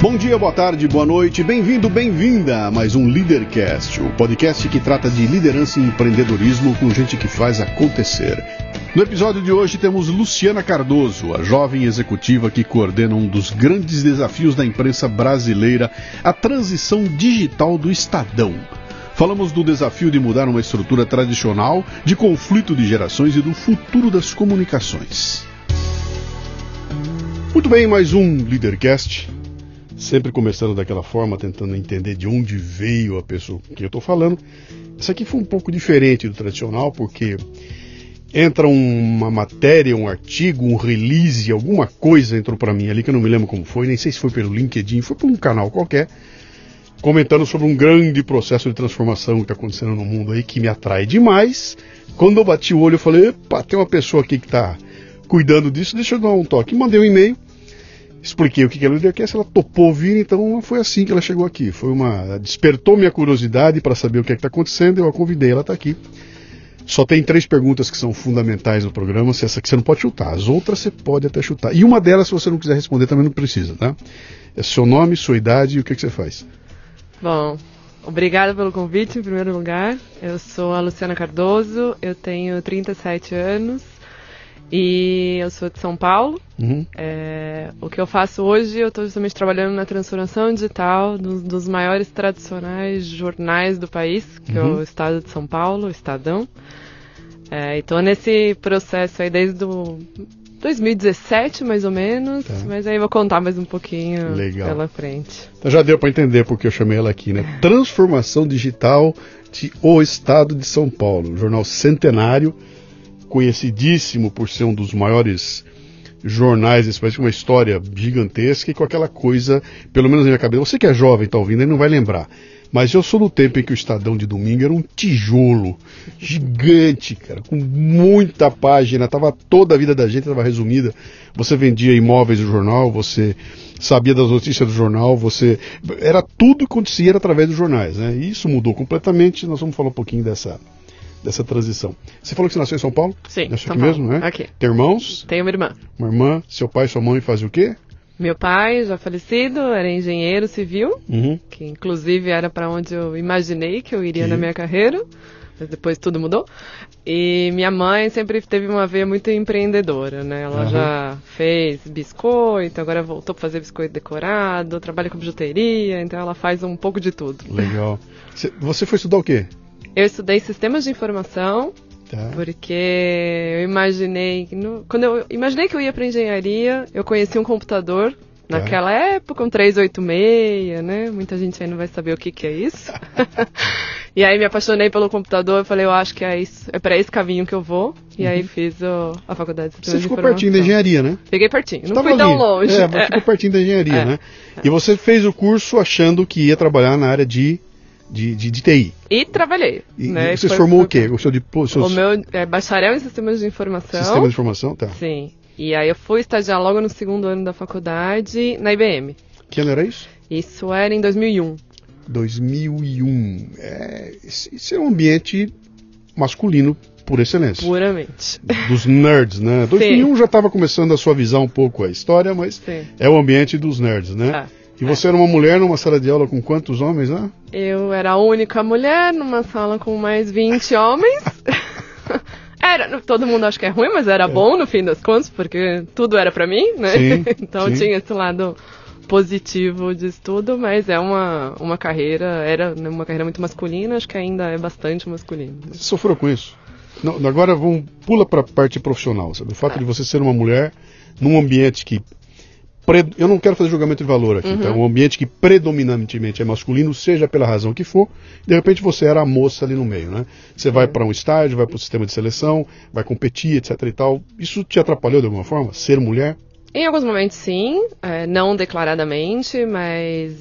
Bom dia, boa tarde, boa noite, bem-vindo, bem-vinda a mais um Leadercast, o podcast que trata de liderança e empreendedorismo com gente que faz acontecer. No episódio de hoje temos Luciana Cardoso, a jovem executiva que coordena um dos grandes desafios da imprensa brasileira, a transição digital do Estadão. Falamos do desafio de mudar uma estrutura tradicional, de conflito de gerações e do futuro das comunicações. Muito bem, mais um Leadercast sempre começando daquela forma, tentando entender de onde veio a pessoa quem eu estou falando. Isso aqui foi um pouco diferente do tradicional, porque entra uma matéria, um artigo, um release, alguma coisa entrou para mim ali que eu não me lembro como foi, nem sei se foi pelo LinkedIn, foi por um canal qualquer, comentando sobre um grande processo de transformação que está acontecendo no mundo aí que me atrai demais. Quando eu bati o olho, eu falei: "Epa, tem uma pessoa aqui que está cuidando disso, deixa eu dar um toque". Mandei um e-mail expliquei o que é Leadercast, ela topou vir, então foi assim que ela chegou aqui. Foi uma despertou minha curiosidade para saber o que é está acontecendo, eu a convidei, ela está aqui. Só tem três perguntas que são fundamentais no programa, se essa que você não pode chutar. As outras você pode até chutar. E uma delas, se você não quiser responder, também não precisa, tá? É seu nome, sua idade e o que, que você faz. Bom, obrigada pelo convite, em primeiro lugar. Eu sou a Luciana Cardoso, eu tenho 37 anos. E eu sou de São Paulo. Uhum. É, o que eu faço hoje, eu estou justamente trabalhando na transformação digital dos, dos, maiores tradicionais jornais do país, que uhum. é o uhum. Estado de São Paulo, o Estadão. É, estou nesse processo aí desde do 2017, mais ou menos, tá. mas aí vou contar mais um pouquinho Legal. pela frente. Então já deu para entender porque eu chamei ela aqui, né? Transformação digital de O Estado de São Paulo, jornal centenário conhecidíssimo por ser um dos maiores jornais desse país, com uma história gigantesca e com aquela coisa, pelo menos na minha cabeça. Você que é jovem, está ouvindo, ele não vai lembrar. Mas eu sou do tempo em que o Estadão de domingo era um tijolo gigante, cara, com muita página, tava toda a vida da gente estava resumida. Você vendia imóveis do jornal, você sabia das notícias do jornal, você era tudo que acontecia através dos jornais, né? E isso mudou completamente. Nós vamos falar um pouquinho dessa dessa transição. Você falou que você nasceu em São Paulo? Sim. Nasceu aqui mesmo, né? Aqui. Tem irmãos? Tenho uma irmã. Uma irmã. Seu pai e sua mãe fazem o quê? Meu pai, já falecido, era engenheiro civil, uhum. que inclusive era para onde eu imaginei que eu iria na minha carreira, mas depois tudo mudou. E minha mãe sempre teve uma veia muito empreendedora, né? Ela uhum. já fez biscoito, agora voltou para fazer biscoito decorado, trabalha com bijuteria, então ela faz um pouco de tudo. Legal. Você foi estudar o quê? Eu estudei sistemas de informação, tá. porque eu imaginei. No, quando eu imaginei que eu ia para engenharia, eu conheci um computador. Tá. Naquela época, um 386, né? Muita gente aí não vai saber o que, que é isso. e aí me apaixonei pelo computador e falei, eu acho que é, isso, é para esse caminho que eu vou. E uhum. aí fiz o, a faculdade de Você ficou pertinho da engenharia, né? Peguei pertinho, não fui ali. tão longe. É, mas ficou pertinho da engenharia, é. né? E você fez o curso achando que ia trabalhar na área de de, de, de TI. E trabalhei. E, né? você formou o quê? O seu depois? O meu é bacharel em sistemas de informação. Sistema de informação, tá. Sim. E aí eu fui estagiar logo no segundo ano da faculdade na IBM. Que ano era isso? Isso era em 2001. 2001. É, isso é um ambiente masculino por excelência. Puramente. Dos nerds, né? 2001 Sim. já estava começando a suavizar um pouco a história, mas Sim. é o ambiente dos nerds, né? Ah. E você era uma mulher numa sala de aula com quantos homens lá? Eu era a única mulher numa sala com mais 20 homens. era, todo mundo acha que é ruim, mas era é. bom no fim das contas, porque tudo era para mim, né? Sim, então sim. tinha esse lado positivo de estudo, mas é uma, uma carreira, era uma carreira muito masculina, acho que ainda é bastante masculina. Você sofreu com isso? Não, agora vamos pula para a parte profissional, sabe? O fato ah. de você ser uma mulher num ambiente que eu não quero fazer julgamento de valor aqui, uhum. então um ambiente que predominantemente é masculino, seja pela razão que for, de repente você era a moça ali no meio, né? Você vai para um estágio, vai para o sistema de seleção, vai competir, etc e tal. Isso te atrapalhou de alguma forma? Ser mulher? Em alguns momentos sim, é, não declaradamente, mas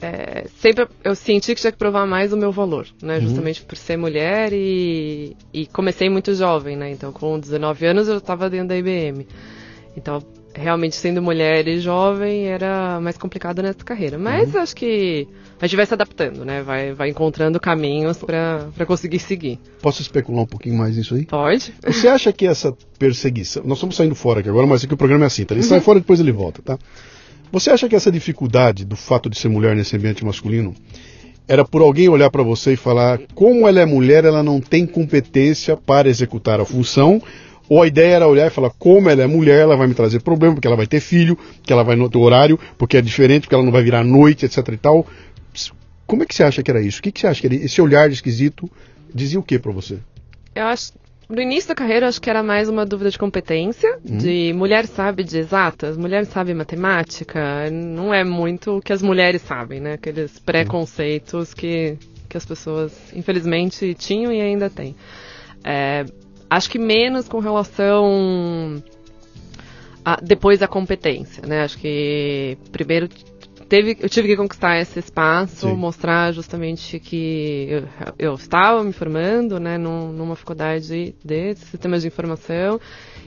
é, sempre eu senti que tinha que provar mais o meu valor, né? Uhum. Justamente por ser mulher e, e comecei muito jovem, né? Então com 19 anos eu estava dentro da IBM. Então realmente sendo mulher e jovem era mais complicado nessa carreira. Mas uhum. acho que a gente vai se adaptando, né? Vai, vai encontrando caminhos para conseguir seguir. Posso especular um pouquinho mais nisso aí? Pode. Você acha que essa perseguição. Nós estamos saindo fora aqui agora, mas aqui o programa é assim, tá? Ele uhum. sai fora e depois ele volta, tá? Você acha que essa dificuldade do fato de ser mulher nesse ambiente masculino era por alguém olhar para você e falar como ela é mulher, ela não tem competência para executar a função, ou a ideia era olhar e falar como ela é mulher, ela vai me trazer problema, porque ela vai ter filho, que ela vai no outro horário, porque é diferente, porque ela não vai virar à noite, etc e tal. Como é que você acha que era isso? O que, que você acha que era esse olhar esquisito dizia o que para você? Eu acho no início da carreira, acho que era mais uma dúvida de competência, uhum. de mulher sabe de exatas, mulher sabe matemática, não é muito o que as mulheres sabem, né? Aqueles preconceitos que, que as pessoas, infelizmente, tinham e ainda têm. É, acho que menos com relação a, depois da competência, né? Acho que primeiro teve, eu tive que conquistar esse espaço, Sim. mostrar justamente que eu, eu, estava me formando, né, num, numa faculdade de sistemas de informação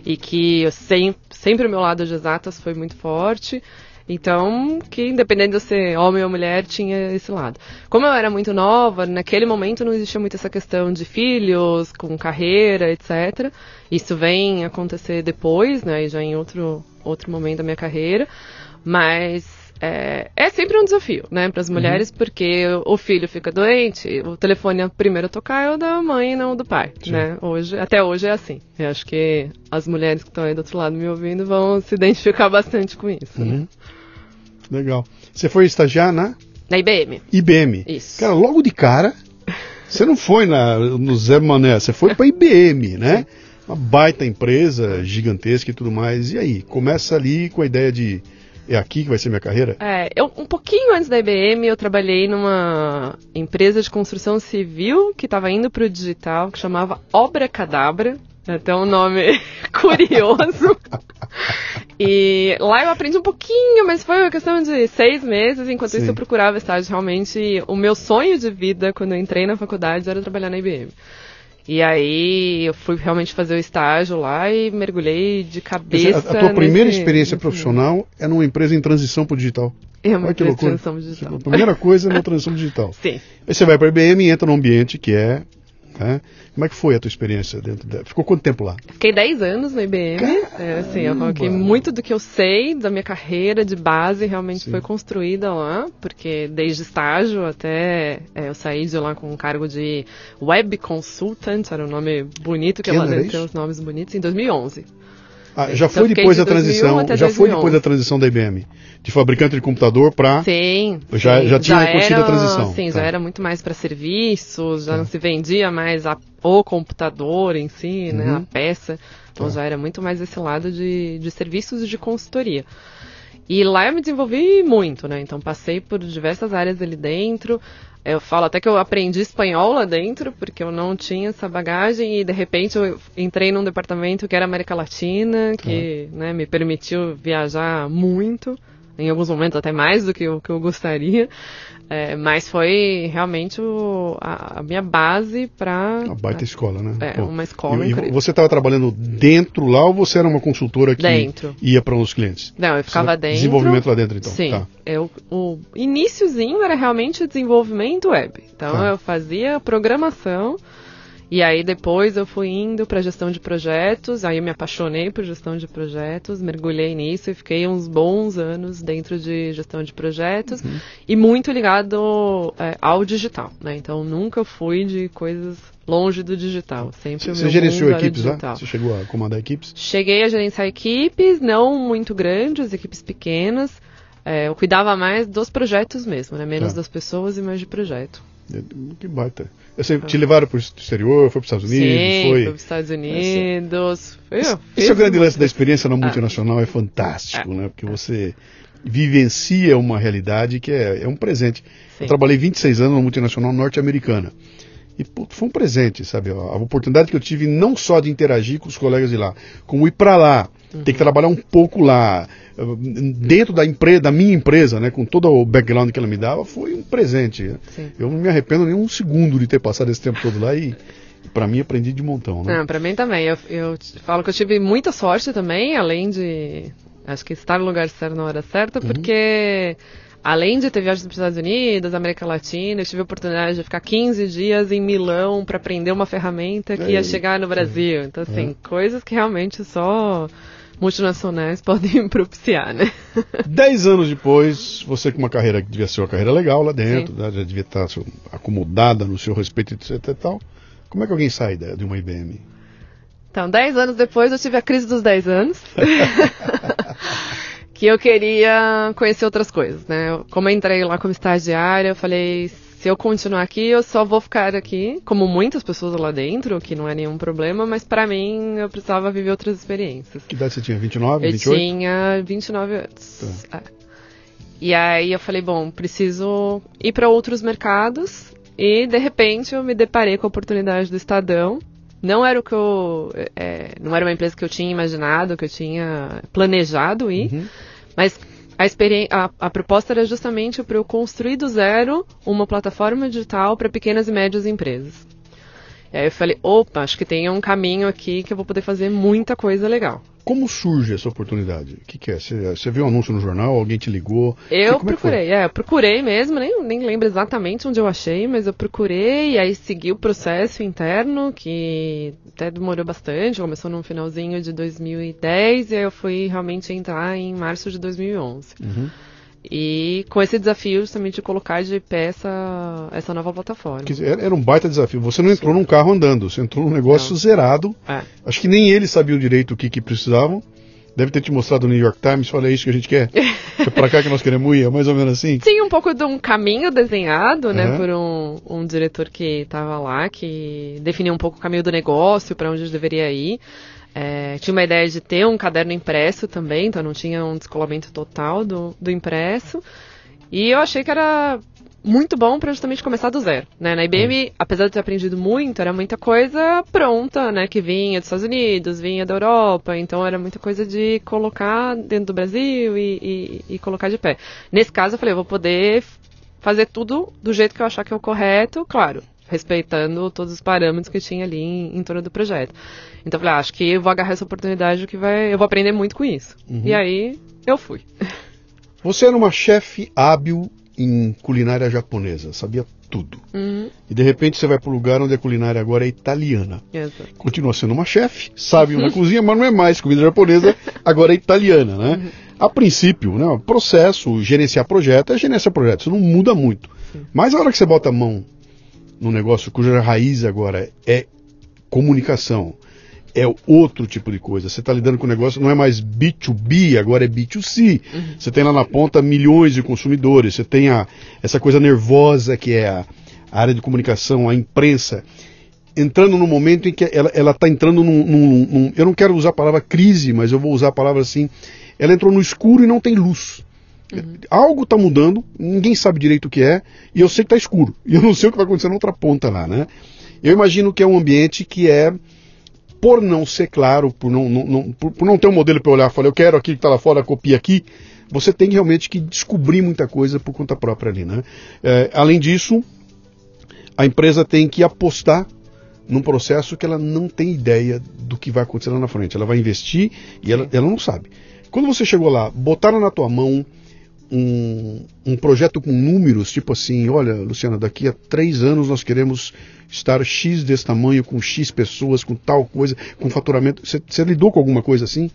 e que eu sempre, sempre o meu lado de exatas foi muito forte. Então, que independente de ser homem ou mulher, tinha esse lado. Como eu era muito nova, naquele momento não existia muito essa questão de filhos, com carreira, etc. Isso vem acontecer depois, né, já em outro, outro momento da minha carreira. Mas é, é sempre um desafio, né, para as mulheres, uhum. porque o filho fica doente, o telefone a primeiro a tocar é o da mãe e não o do pai, Sim. né? Hoje, até hoje é assim. Eu acho que as mulheres que estão aí do outro lado me ouvindo vão se identificar bastante com isso. Né? Uhum. Né? Legal. Você foi estagiar na? Na IBM. IBM. Isso. Cara, logo de cara, você não foi na, no Zé Mané, você foi para IBM, né? Uma baita empresa, gigantesca e tudo mais. E aí, começa ali com a ideia de é aqui que vai ser minha carreira? É, eu, um pouquinho antes da IBM, eu trabalhei numa empresa de construção civil que estava indo para o digital, que chamava Obra Cadabra. Até um nome curioso. e lá eu aprendi um pouquinho, mas foi uma questão de seis meses. Enquanto Sim. isso, eu procurava estágio. Realmente, o meu sonho de vida, quando eu entrei na faculdade, era trabalhar na IBM. E aí eu fui realmente fazer o estágio lá e mergulhei de cabeça. A, a tua primeira nesse, experiência nesse profissional é numa empresa em transição para o digital. É uma empresa em transição digital. A primeira coisa é na transição digital. Sim. Aí você vai para a IBM e entra num ambiente que é né? Como é que foi a tua experiência dentro dela? Ficou quanto tempo lá? Fiquei 10 anos na IBM. É, assim, eu coloquei muito do que eu sei da minha carreira de base realmente Sim. foi construída lá, porque desde estágio até é, eu saí de lá com um cargo de Web Consultant, era um nome bonito, que, que dentro tem os nomes bonitos, em 2011. Ah, já foi depois da transição, já foi depois da transição da IBM, de fabricante de computador para Sim, já sim. já tinha acontecido a transição. Sim, tá. já era muito mais para serviços, já tá. não se vendia mais a, o computador em si, né, uhum. a peça. Então tá. já era muito mais esse lado de, de serviços e de consultoria. E lá eu me desenvolvi muito, né? Então passei por diversas áreas ali dentro. Eu falo até que eu aprendi espanhol lá dentro, porque eu não tinha essa bagagem e de repente eu entrei num departamento que era América Latina, que né, me permitiu viajar muito, em alguns momentos até mais do que o que eu gostaria. É, mas foi realmente o, a, a, minha base para. Uma baita escola, né? É, Pô, uma escola. E, e você estava trabalhando dentro lá ou você era uma consultora que dentro. ia para os clientes? Não, eu ficava dentro. Desenvolvimento lá dentro, então. Sim. Tá. Eu, o iníciozinho era realmente desenvolvimento web. Então tá. eu fazia programação e aí depois eu fui indo para gestão de projetos, aí eu me apaixonei por gestão de projetos, mergulhei nisso e fiquei uns bons anos dentro de gestão de projetos uhum. e muito ligado é, ao digital, né? Então nunca fui de coisas longe do digital, sempre Você gerenciou equipes lá? Você chegou a comandar equipes? Cheguei a gerenciar equipes, não muito grandes, equipes pequenas. É, eu cuidava mais dos projetos mesmo, né? Menos tá. das pessoas e mais de projeto. Que baita. Você te levaram para o exterior, foi para os Estados Unidos? Sim, foi para os Estados Unidos. Foi, esse, esse é o grande lance da experiência na ah. multinacional, ah. é fantástico, ah. né? Porque você vivencia uma realidade que é, é um presente. Sim. Eu trabalhei 26 anos na multinacional norte-americana. E foi um presente, sabe? A oportunidade que eu tive não só de interagir com os colegas de lá, como ir para lá, uhum. ter que trabalhar um pouco lá, dentro da empresa, da minha empresa, né, com todo o background que ela me dava, foi um presente. Sim. Eu não me arrependo nem um segundo de ter passado esse tempo todo lá e para mim aprendi de montão, né? Para mim também. Eu, eu falo que eu tive muita sorte também, além de acho que estar no lugar certo na hora certa, uhum. Além de ter viajado para os Estados Unidos, América Latina, eu tive a oportunidade de ficar 15 dias em Milão para aprender uma ferramenta que ia chegar no Brasil. Então, assim, é. coisas que realmente só multinacionais podem propiciar, né? Dez anos depois, você com uma carreira que devia ser uma carreira legal lá dentro, né, já devia estar acomodada no seu respeito, etc e tal. Como é que alguém sai de uma IBM? Então, dez anos depois eu tive a crise dos dez anos. que eu queria conhecer outras coisas, né? Como eu entrei lá como estagiária, eu falei, se eu continuar aqui, eu só vou ficar aqui, como muitas pessoas lá dentro, que não é nenhum problema, mas para mim eu precisava viver outras experiências. Que idade você tinha? 29, eu 28? Eu tinha 29 anos. Tá. É. E aí eu falei, bom, preciso ir para outros mercados e de repente eu me deparei com a oportunidade do Estadão. Não era o que eu, é, não era uma empresa que eu tinha imaginado, que eu tinha planejado ir, uhum. mas a, a, a proposta era justamente para eu construir do zero uma plataforma digital para pequenas e médias empresas. E aí eu falei, opa, acho que tem um caminho aqui que eu vou poder fazer muita coisa legal. Como surge essa oportunidade? O que, que é? Você, viu um anúncio no jornal? Alguém te ligou? Eu procurei, é, é, eu procurei mesmo, nem, nem lembro exatamente onde eu achei, mas eu procurei e aí segui o processo interno, que até demorou bastante, começou no finalzinho de 2010 e aí eu fui realmente entrar em março de 2011. Uhum. E com esse desafio justamente de colocar de pé essa, essa nova plataforma. Era um baita desafio. Você não entrou Sim. num carro andando, você entrou num negócio não. zerado. É. Acho que nem eles sabiam direito o que, que precisavam. Deve ter te mostrado no New York Times, olha, é isso que a gente quer. é para cá que nós queremos ir, é mais ou menos assim. Tinha um pouco de um caminho desenhado, né, por um, um diretor que estava lá, que definiu um pouco o caminho do negócio, para onde deveria ir. É, tinha uma ideia de ter um caderno impresso também, então não tinha um descolamento total do, do impresso. E eu achei que era muito bom para justamente começar do zero. Né? Na IBM, hum. apesar de ter aprendido muito, era muita coisa pronta, né? Que vinha dos Estados Unidos, vinha da Europa, então era muita coisa de colocar dentro do Brasil e, e, e colocar de pé. Nesse caso, eu falei, eu vou poder fazer tudo do jeito que eu achar que é o correto, claro, respeitando todos os parâmetros que tinha ali em, em torno do projeto. Então eu falei, ah, acho que eu vou agarrar essa oportunidade que vai, eu vou aprender muito com isso. Uhum. E aí eu fui. Você era uma chefe hábil em culinária japonesa, sabia tudo. Uhum. E de repente você vai para um lugar onde a culinária agora é italiana. Exato. Continua sendo uma chefe, sabe na cozinha, mas não é mais comida japonesa, agora é italiana, né? Uhum. A princípio, né, processo, gerenciar projeto é gerenciar projeto, isso não muda muito. Sim. Mas a hora que você bota a mão num negócio cuja raiz agora é comunicação, é outro tipo de coisa. Você está lidando com o negócio, não é mais B2B, agora é B2C. Uhum. Você tem lá na ponta milhões de consumidores, você tem a, essa coisa nervosa que é a, a área de comunicação, a imprensa, entrando no momento em que ela está entrando num, num, num, Eu não quero usar a palavra crise, mas eu vou usar a palavra assim. Ela entrou no escuro e não tem luz. Uhum. Algo está mudando, ninguém sabe direito o que é, e eu sei que está escuro. E eu não sei o que vai acontecer na outra ponta lá, né? Eu imagino que é um ambiente que é, por não ser claro, por não, não, não por, por, não ter um modelo para olhar e falar, eu quero aquilo que está lá fora, copia aqui, você tem realmente que descobrir muita coisa por conta própria ali, né? É, além disso, a empresa tem que apostar num processo que ela não tem ideia do que vai acontecer lá na frente. Ela vai investir e ela, ela não sabe. Quando você chegou lá, botaram na tua mão um, um projeto com números, tipo assim, olha, Luciana, daqui a três anos nós queremos estar X desse tamanho, com X pessoas, com tal coisa, com faturamento. Você lidou com alguma coisa assim?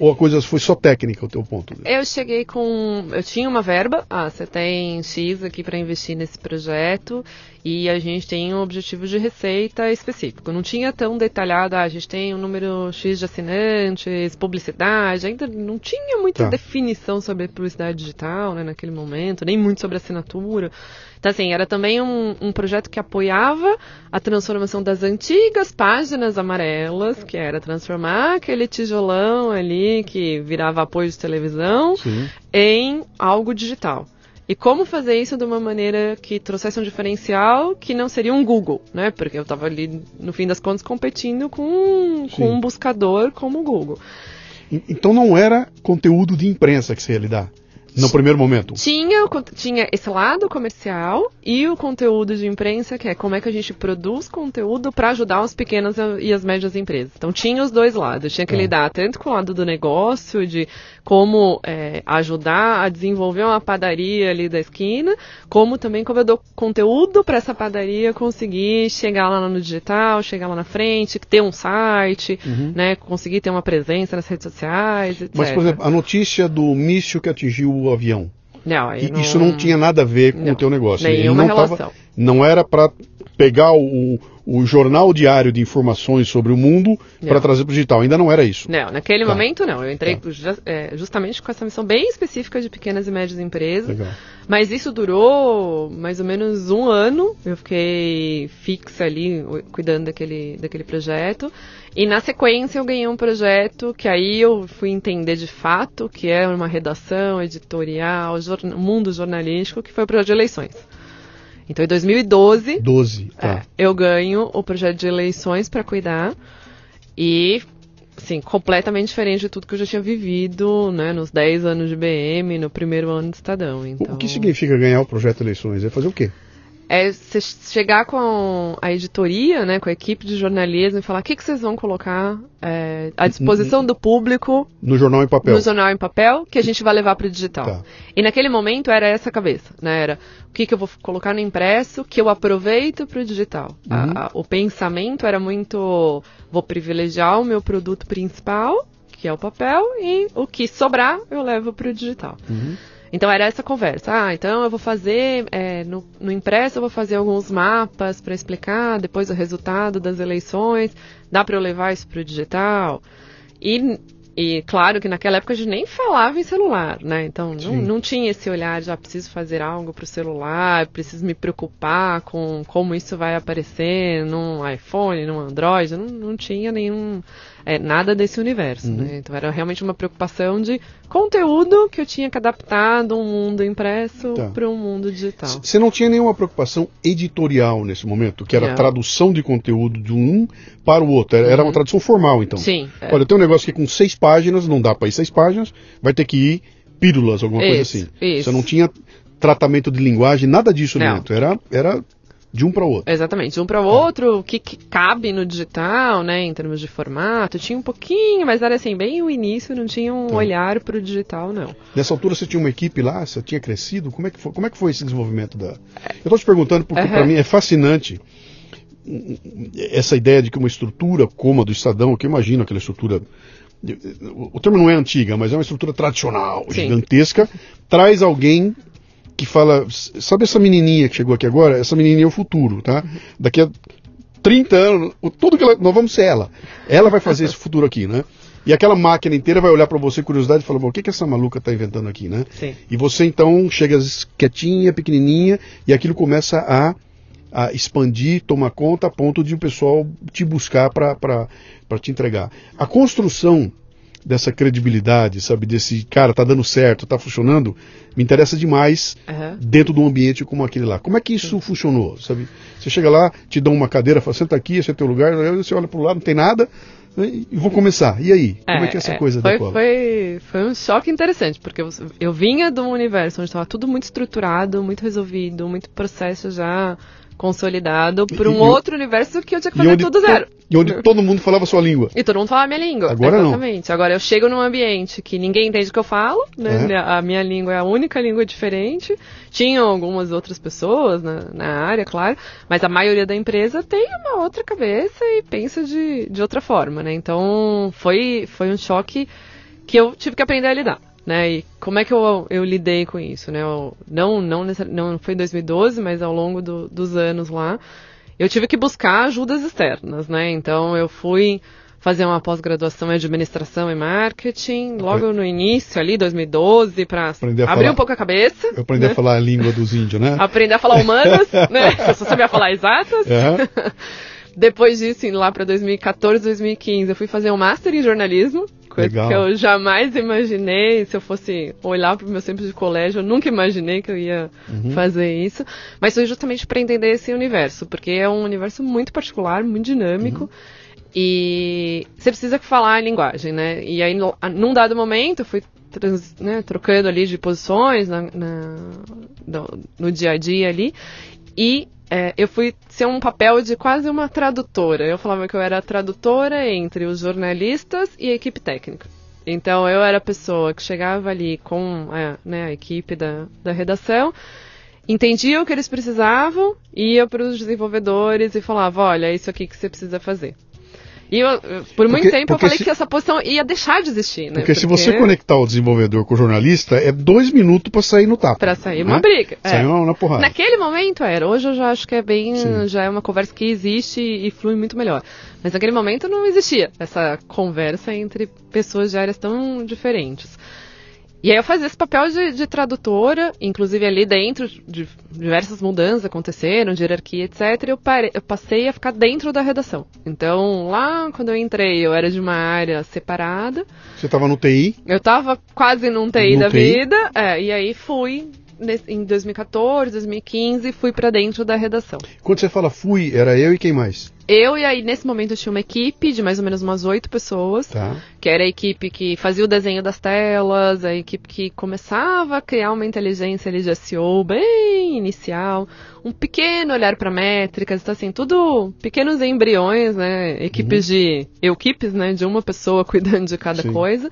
Ou a coisa foi só técnica o teu ponto? Eu cheguei com. Eu tinha uma verba, ah, você tem X aqui para investir nesse projeto e a gente tem um objetivo de receita específico. Não tinha tão detalhado, ah, a gente tem um número X de assinantes, publicidade, ainda não tinha muita tá. definição sobre publicidade digital né, naquele momento, nem muito sobre assinatura. Então, assim, era também um, um projeto que apoiava a transformação das antigas páginas amarelas, que era transformar aquele tijolão ali que virava apoio de televisão, Sim. em algo digital. E como fazer isso de uma maneira que trouxesse um diferencial que não seria um Google, né? Porque eu estava ali, no fim das contas, competindo com, com um buscador como o Google. Então não era conteúdo de imprensa que você ia lidar? No primeiro momento? Tinha, tinha esse lado comercial e o conteúdo de imprensa, que é como é que a gente produz conteúdo para ajudar as pequenas e as médias empresas. Então tinha os dois lados. Tinha que é. lidar tanto com o lado do negócio, de como é, ajudar a desenvolver uma padaria ali da esquina, como também como eu dou conteúdo para essa padaria conseguir chegar lá no digital, chegar lá na frente, ter um site, uhum. né, conseguir ter uma presença nas redes sociais, etc. Mas, por exemplo, a notícia do míssil que atingiu avião. Não, não... Isso não tinha nada a ver com não, o teu negócio. Nenhuma não relação. Tava, não era para pegar o, o jornal diário de informações sobre o mundo para trazer para o digital. Ainda não era isso. Não, naquele tá. momento não. Eu entrei tá. é, justamente com essa missão bem específica de pequenas e médias empresas. Legal. Mas isso durou mais ou menos um ano. Eu fiquei fixa ali, cuidando daquele, daquele projeto. E na sequência eu ganhei um projeto que aí eu fui entender de fato que é uma redação editorial, jorn mundo jornalístico, que foi o projeto de eleições. Então, em 2012, 12, tá. é, eu ganho o projeto de eleições para cuidar e, assim, completamente diferente de tudo que eu já tinha vivido, né, nos 10 anos de BM, no primeiro ano de Estadão. Então... O que significa ganhar o projeto de eleições? É fazer o quê? É você chegar com a editoria, né, com a equipe de jornalismo e falar o que, que vocês vão colocar é, à disposição do público no jornal em papel. No jornal em papel que a gente vai levar para o digital. Tá. E naquele momento era essa cabeça, né? Era o que, que eu vou colocar no impresso que eu aproveito para o digital. Uhum. A, a, o pensamento era muito vou privilegiar o meu produto principal, que é o papel, e o que sobrar eu levo para o digital. Uhum. Então era essa conversa. Ah, então eu vou fazer, é, no, no impresso eu vou fazer alguns mapas para explicar depois o resultado das eleições. Dá para eu levar isso para o digital? E, e claro que naquela época a gente nem falava em celular, né? Então não, não tinha esse olhar de ah, preciso fazer algo para o celular, preciso me preocupar com como isso vai aparecer num iPhone, num Android. Não, não tinha nenhum é, nada desse universo. Uhum. Né? Então era realmente uma preocupação de conteúdo que eu tinha que adaptar de um mundo impresso tá. para um mundo digital. Você não tinha nenhuma preocupação editorial nesse momento, que era a tradução de conteúdo de um para o outro. Era, uhum. era uma tradução formal, então. Sim. É. Olha, tem um negócio aqui com seis páginas, não dá para ir seis páginas, vai ter que ir pílulas, alguma isso, coisa assim. Isso. Você não tinha tratamento de linguagem, nada disso não. dentro. Era, era de um para o outro. Exatamente, de um para o outro, o que, que, cabe no digital, né, em termos de formato, tinha um pouquinho, mas era assim, bem o início, não tinha um tá. olhar para o digital, não. Nessa altura você tinha uma equipe lá, você tinha crescido, como é que foi, como é que foi esse desenvolvimento da... Eu estou te perguntando porque uhum. para mim é fascinante essa ideia de que uma estrutura como a do Estadão, que eu imagino aquela estrutura o termo não é antiga, mas é uma estrutura tradicional, Sim. gigantesca, traz alguém que fala, sabe essa menininha que chegou aqui agora? Essa menininha é o futuro, tá? Daqui a 30 anos, tudo que ela, nós vamos ser ela. Ela vai fazer esse futuro aqui, né? E aquela máquina inteira vai olhar para você curiosidade e falar, o que, que essa maluca está inventando aqui, né? Sim. E você então chega quietinha, pequenininha, e aquilo começa a, a expandir, tomar conta, a ponto de o pessoal te buscar para te entregar. A construção dessa credibilidade, sabe, desse cara tá dando certo, tá funcionando, me interessa demais uhum. dentro de um ambiente como aquele lá. Como é que isso Sim. funcionou, sabe? Você chega lá, te dão uma cadeira, fala, senta aqui, esse é teu lugar, aí você olha pro lado, não tem nada, né, e vou começar. E aí? Como é, é que é essa é, coisa foi, da cola? Foi, foi um choque interessante, porque eu, eu vinha de um universo onde estava tudo muito estruturado, muito resolvido, muito processo já consolidado para um e, outro universo que eu tinha que fazer tudo zero. E onde todo mundo falava a sua língua. E todo mundo falava a minha língua. Agora Exatamente. não. Agora eu chego num ambiente que ninguém entende o que eu falo, né? É. A minha língua é a única língua diferente. Tinham algumas outras pessoas na, na, área, claro, mas a maioria da empresa tem uma outra cabeça e pensa de, de outra forma, né? Então foi, foi um choque que eu tive que aprender a lidar né? E como é que eu, eu lidei com isso, né? Eu, não, não, não foi em 2012, mas ao longo do, dos anos lá, eu tive que buscar ajudas externas, né? Então eu fui fazer uma pós-graduação em administração e marketing, logo no início ali, 2012, para abrir falar, um pouco a cabeça. Eu aprendi né? a falar a língua dos índios, né? Aprender a falar humanas, né? Eu só sabia falar exatas. Uhum. Depois disso, lá para 2014, 2015, eu fui fazer um master em jornalismo, coisa Legal. que eu jamais imaginei. Se eu fosse olhar para o meu tempo de colégio, eu nunca imaginei que eu ia uhum. fazer isso. Mas foi justamente para entender esse universo, porque é um universo muito particular, muito dinâmico. Uhum. E você precisa falar a linguagem, né? E aí, num dado momento, eu fui trans, né, trocando ali de posições na, na, no, no, dia a dia ali. E é, eu fui ser um papel de quase uma tradutora. Eu falava que eu era tradutora entre os jornalistas e a equipe técnica. Então eu era a pessoa que chegava ali com a, né, a equipe da, da redação, entendia o que eles precisavam, ia para os desenvolvedores e falava: olha, é isso aqui que você precisa fazer. E eu, por muito porque, tempo porque eu falei se... que essa posição ia deixar de existir, né? Porque, porque, se você conectar o desenvolvedor com o jornalista, é dois minutos para sair no tapa. Para sair né? uma briga. Sair é. na porrada. Naquele momento era. Hoje eu já acho que é bem. Sim. Já é uma conversa que existe e flui muito melhor. Mas naquele momento não existia essa conversa entre pessoas de áreas tão diferentes. E aí eu fazia esse papel de, de, tradutora, inclusive ali dentro de diversas mudanças aconteceram, de hierarquia, etc. Eu, parei, eu passei a ficar dentro da redação. Então, lá quando eu entrei, eu era de uma área separada. Você estava no TI? Eu estava quase num TI no da TI. vida, é, e aí fui em 2014, 2015, fui para dentro da redação. Quando você fala fui, era eu e quem mais? Eu e aí, nesse momento, eu tinha uma equipe de mais ou menos umas oito pessoas. Tá. Que era a equipe que fazia o desenho das telas, a equipe que começava a criar uma inteligência ali de SEO bem inicial, um pequeno olhar para métricas, então assim, tudo pequenos embriões, né? Equipes uhum. de. equipes, né? De uma pessoa cuidando de cada Sim. coisa.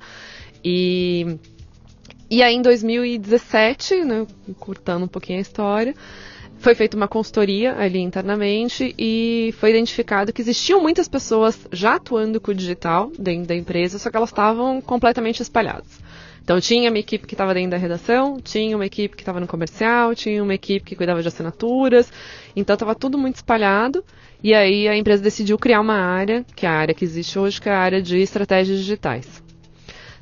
E e aí, em 2017, né, curtando um pouquinho a história, foi feita uma consultoria ali internamente e foi identificado que existiam muitas pessoas já atuando com o digital dentro da empresa, só que elas estavam completamente espalhadas. Então tinha uma equipe que estava dentro da redação, tinha uma equipe que estava no comercial, tinha uma equipe que cuidava de assinaturas, então estava tudo muito espalhado. E aí a empresa decidiu criar uma área, que é a área que existe hoje, que é a área de estratégias digitais.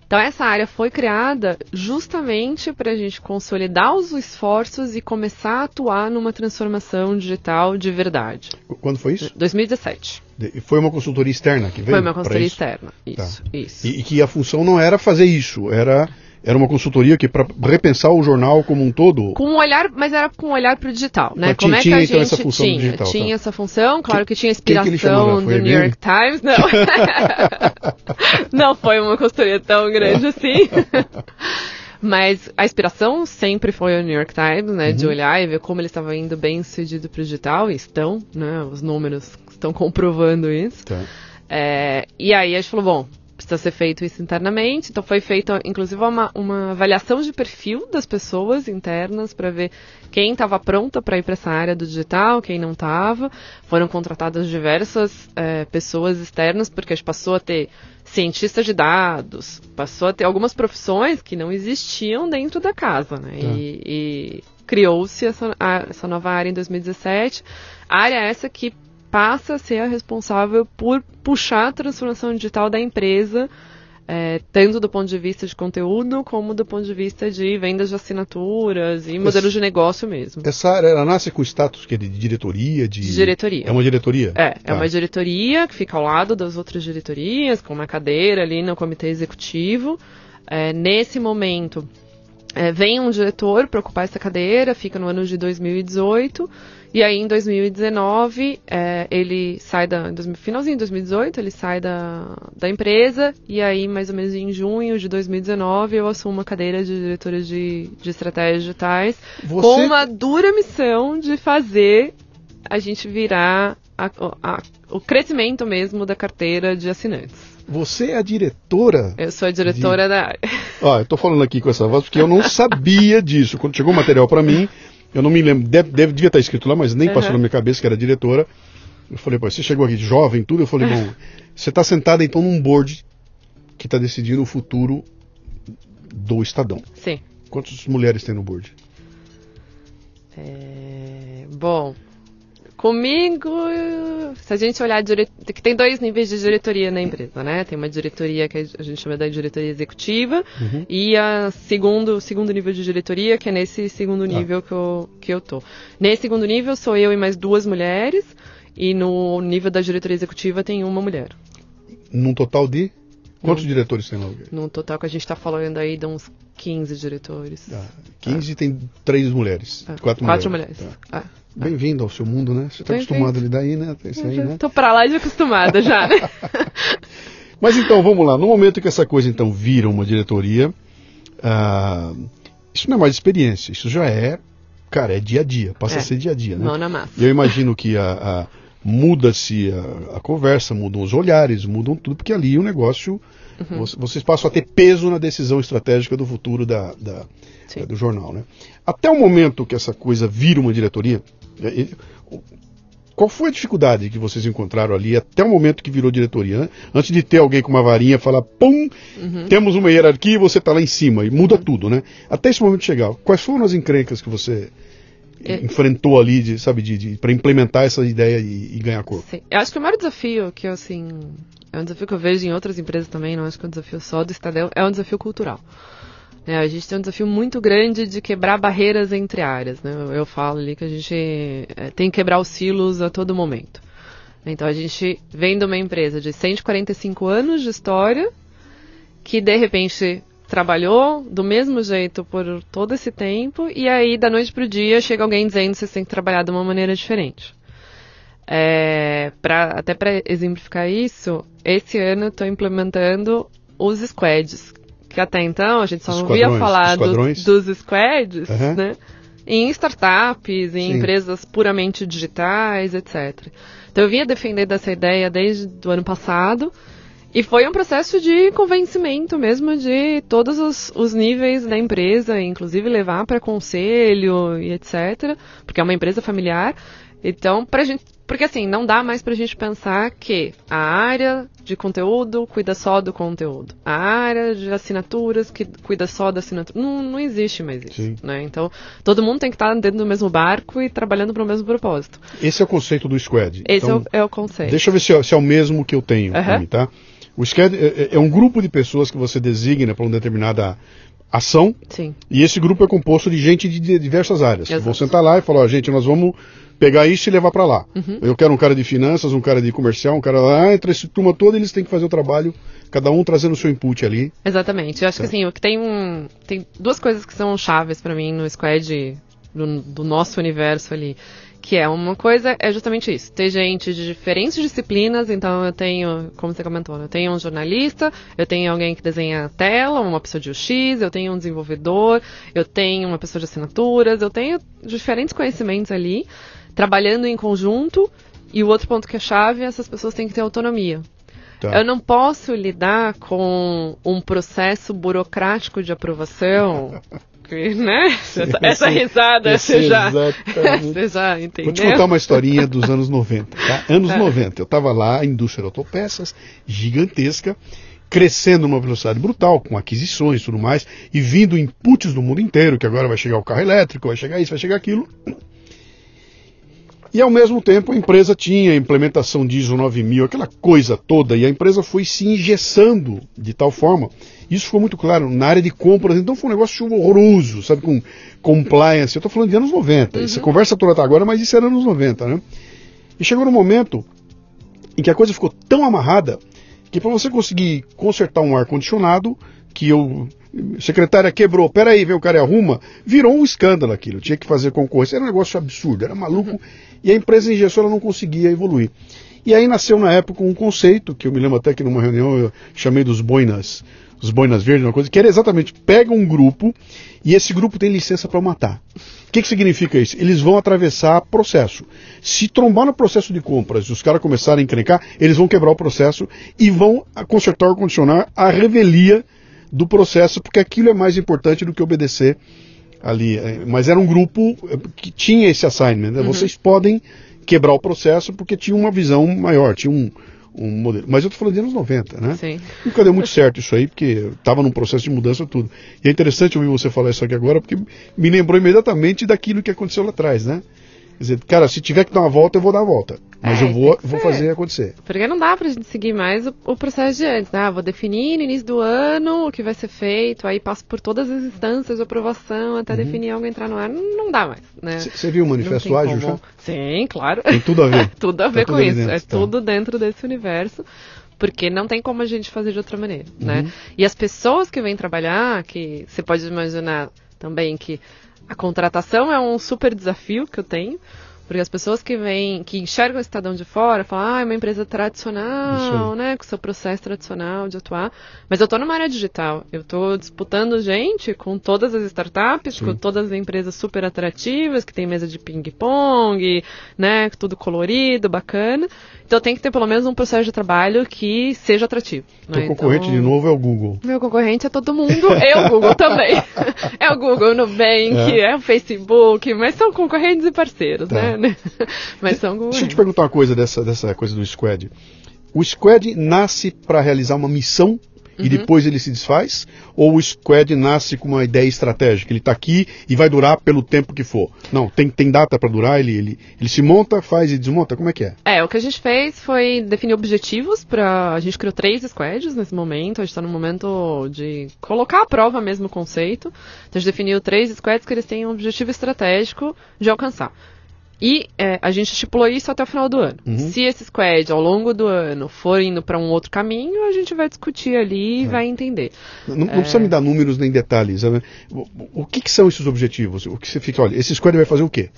Então, essa área foi criada justamente para a gente consolidar os esforços e começar a atuar numa transformação digital de verdade. Quando foi isso? 2017. E foi uma consultoria externa que veio? Foi uma consultoria externa, isso. Tá. isso. E, e, que a função não era fazer isso, era era uma consultoria que para repensar o jornal como um todo. Com um olhar, mas era com um olhar para o digital, né? Mas como tinha, é que a então, gente essa função tinha? Digital, tinha tá. essa função, claro que, tinha inspiração que do New York Times, não. não foi uma consultoria tão grande assim. Mas a inspiração sempre foi o New York Times, né? Uhum. De olhar e ver como ele estava indo bem sucedido para o digital, e estão, né? Os números estão comprovando isso. Tá. É, e aí a gente falou, bom, precisa ser feito isso internamente. Então foi feita, inclusive, uma, uma avaliação de perfil das pessoas internas para ver quem estava pronta para ir para essa área do digital, quem não estava. Foram contratadas diversas é, pessoas externas, porque a gente passou a ter cientistas de dados, passou a ter algumas profissões que não existiam dentro da casa, né? Tá. E, e criou-se essa, essa nova área em 2017. A área essa que passa a ser a responsável por puxar a transformação digital da empresa, é, tanto do ponto de vista de conteúdo, como do ponto de vista de vendas de assinaturas e modelos de negócio mesmo. Essa área, ela nasce com status que é de diretoria? De... diretoria. É uma diretoria? É, é tá. é uma diretoria que fica ao lado das outras diretorias, com uma cadeira ali no comitê executivo. É, nesse momento, é, vem um diretor para ocupar essa cadeira, fica no ano de 2018. E aí, em 2019, é, ele sai da. Finalzinho de 2018, ele sai da, da empresa. E aí, mais ou menos em junho de 2019, eu assumo uma cadeira de diretora de, de estratégias digitais. Você... Com uma dura missão de fazer a gente virar a, a, o crescimento mesmo da carteira de assinantes. Você é a diretora? Eu sou a diretora de... da área. Ah, eu tô falando aqui com essa voz porque eu não sabia disso. Quando chegou o material para mim, eu não me lembro, deve, deve, devia estar escrito lá, mas nem uhum. passou na minha cabeça que era diretora. Eu falei, pô, você chegou aqui jovem, tudo. Eu falei, bom, você está sentada então num board que está decidindo o futuro do Estadão. Sim. Quantas mulheres tem no board? É... Bom, Comigo, se a gente olhar dire... que tem dois níveis de diretoria na empresa, né? Tem uma diretoria que a gente chama da diretoria executiva uhum. e a segundo segundo nível de diretoria que é nesse segundo tá. nível ah. que eu que eu tô. Nesse segundo nível sou eu e mais duas mulheres e no nível da diretoria executiva tem uma mulher. Num total de quantos diretores tem lá? Num total que a gente está falando aí de uns 15 diretores. Ah, 15 ah. tem três mulheres, ah, quatro, quatro mulheres. mulheres. Ah. Bem-vindo ao seu mundo, né? Você está acostumado a lidar aí, né? Isso aí, né? Tô pra lá de acostumada já, né? Mas então, vamos lá. No momento que essa coisa então vira uma diretoria, uh, isso não é mais experiência, isso já é, cara, é dia a dia, passa é. a ser dia a dia, né? Mão na massa. E eu imagino que a, a muda-se a, a, conversa, mudam os olhares, mudam tudo, porque ali o negócio, uhum. vocês passam a ter peso na decisão estratégica do futuro da, da do jornal, né? Até o momento que essa coisa vira uma diretoria, é, qual foi a dificuldade que vocês encontraram ali até o momento que virou diretoria? Antes de ter alguém com uma varinha falar, pum, uhum. temos uma hierarquia e você está lá em cima e muda uhum. tudo, né? Até esse momento chegar, quais foram as encrencas que você é. enfrentou ali, de, sabe, de, de para implementar essa ideia e, e, ganhar corpo? Sim. Eu acho que o maior desafio que eu, assim, é um desafio que eu vejo em outras empresas também, não acho que é um desafio só do Estadão, é um desafio cultural. É, a gente tem um desafio muito grande de quebrar barreiras entre áreas. Né? Eu falo ali que a gente é, tem que quebrar os silos a todo momento. Então a gente vem de uma empresa de 145 anos de história que de repente trabalhou do mesmo jeito por todo esse tempo e aí da noite para o dia chega alguém dizendo que você tem que trabalhar de uma maneira diferente. É, pra, até para exemplificar isso, esse ano estou implementando os squads, que até então a gente só não via falar do, dos squads, uhum. né? Em startups, em Sim. empresas puramente digitais, etc. Então eu vinha defendendo essa ideia desde o ano passado. E foi um processo de convencimento mesmo de todos os, os níveis da empresa, inclusive levar para conselho e etc. Porque é uma empresa familiar. Então, pra gente, porque assim, não dá mais pra gente pensar que a área de conteúdo cuida só do conteúdo. A área de assinaturas que cuida só da assinatura. Não, não existe mais isso. Né? Então, todo mundo tem que estar dentro do mesmo barco e trabalhando para o mesmo propósito. Esse é o conceito do Squad. Esse então, é, o, é, o, conceito. Deixa eu ver se é, se é o mesmo que eu tenho uhum. mim, tá? O Squad é, é, é um grupo de pessoas que você designa para uma determinada ação. Sim. E esse grupo é composto de gente de diversas áreas. Exato. Vou sentar lá e falar, ó, gente, nós vamos pegar isso e levar para lá. Uhum. Eu quero um cara de finanças, um cara de comercial, um cara lá, entre essa turma toda, eles têm que fazer o trabalho, cada um trazendo o seu input ali. Exatamente. Eu acho que assim, o que tem um, tem duas coisas que são chaves para mim no squad do, do nosso universo ali que é uma coisa é justamente isso ter gente de diferentes disciplinas então eu tenho como você comentou eu tenho um jornalista eu tenho alguém que desenha a tela uma pessoa de UX eu tenho um desenvolvedor eu tenho uma pessoa de assinaturas eu tenho diferentes conhecimentos ali trabalhando em conjunto. E o outro ponto que é chave essas pessoas têm que ter autonomia. Tá. Eu não posso lidar com um processo burocrático de aprovação. Que, né? Essa, essa risada você já, você já entendeu? Vou te contar uma historinha dos anos 90. Tá? Anos tá. 90. Eu estava lá, a indústria de autopeças, gigantesca, crescendo numa velocidade brutal, com aquisições e tudo mais, e vindo inputs do mundo inteiro, que agora vai chegar o carro elétrico, vai chegar isso, vai chegar aquilo. E ao mesmo tempo a empresa tinha a implementação de ISO 9000, aquela coisa toda, e a empresa foi se engessando de tal forma. Isso ficou muito claro na área de compras, então foi um negócio horroroso, sabe, com compliance. Eu estou falando de anos 90. Uhum. Essa conversa toda tá agora, mas isso era anos 90, né? E chegou no momento em que a coisa ficou tão amarrada que para você conseguir consertar um ar-condicionado, que eu secretária quebrou, peraí, vem o cara e arruma, virou um escândalo aquilo, tinha que fazer concorrência, era um negócio absurdo, era maluco, e a empresa em ela não conseguia evoluir. E aí nasceu na época um conceito, que eu me lembro até que numa reunião eu chamei dos boinas, os boinas verdes, uma coisa, que era exatamente, pega um grupo e esse grupo tem licença para matar. O que, que significa isso? Eles vão atravessar processo. Se trombar no processo de compras e os caras começarem a encrencar, eles vão quebrar o processo e vão consertar ou condicionar a revelia do processo, porque aquilo é mais importante do que obedecer ali. É, mas era um grupo é, que tinha esse assignment. Né? Uhum. Vocês podem quebrar o processo porque tinha uma visão maior, tinha um, um modelo. Mas eu estou falando de anos 90, né? Sim. Nunca deu muito certo isso aí, porque estava num processo de mudança tudo. E é interessante ouvir você falar isso aqui agora, porque me lembrou imediatamente daquilo que aconteceu lá atrás, né? Quer dizer, cara, se tiver que dar uma volta, eu vou dar a volta. Mas é, eu vou, vou fazer acontecer. Porque não dá pra gente seguir mais o, o processo de antes, né? Ah, vou definir no início do ano o que vai ser feito, aí passo por todas as instâncias de aprovação até uhum. definir algo entrar no ar. Não, não dá mais, né? Você viu o manifesto ágil já? Sim, claro. Tem tudo a ver. tudo a ver tá com isso. Dentro, é tá. tudo dentro desse universo porque não tem como a gente fazer de outra maneira, né? uhum. né? E as pessoas que vêm trabalhar, que você pode imaginar também que a contratação é um super desafio que eu tenho, Porque as pessoas que vêm, que enxergam o Estadão de fora, falam, ah, é uma empresa tradicional, né? Com seu processo tradicional de atuar. Mas eu estou numa área digital. Eu estou disputando gente com todas as startups, Sim. com todas as empresas super atrativas, que tem mesa de ping-pong, né? Tudo colorido, bacana. Então tem que ter pelo menos um processo de trabalho que seja atrativo. Né? Teu concorrente então, de novo é o Google. Meu concorrente é todo mundo, é o Google também. é o Google, o Nubank, é. é o Facebook, mas são concorrentes e parceiros, tá. né? mas são. Deixa eu te perguntar uma coisa dessa, dessa coisa do Squad. O Squad nasce para realizar uma missão uhum. e depois ele se desfaz? Ou o squad nasce com uma ideia estratégica? Ele está aqui e vai durar pelo tempo que for? Não, tem, tem data para durar? Ele, ele, ele se monta, faz e desmonta? Como é que é? É, o que a gente fez foi definir objetivos para. A gente criou três squads nesse momento. A gente está no momento de colocar à prova mesmo o conceito. Então a gente definiu três squads que eles têm um objetivo estratégico de alcançar. E é, a gente estipulou isso até o final do ano. Uhum. Se esse squad, ao longo do ano, for indo para um outro caminho, a gente vai discutir ali e é. vai entender. Não, não é... precisa me dar números nem detalhes. Né? O, o que, que, são esses objetivos? O que você fica, olha, esse squad vai fazer o quê?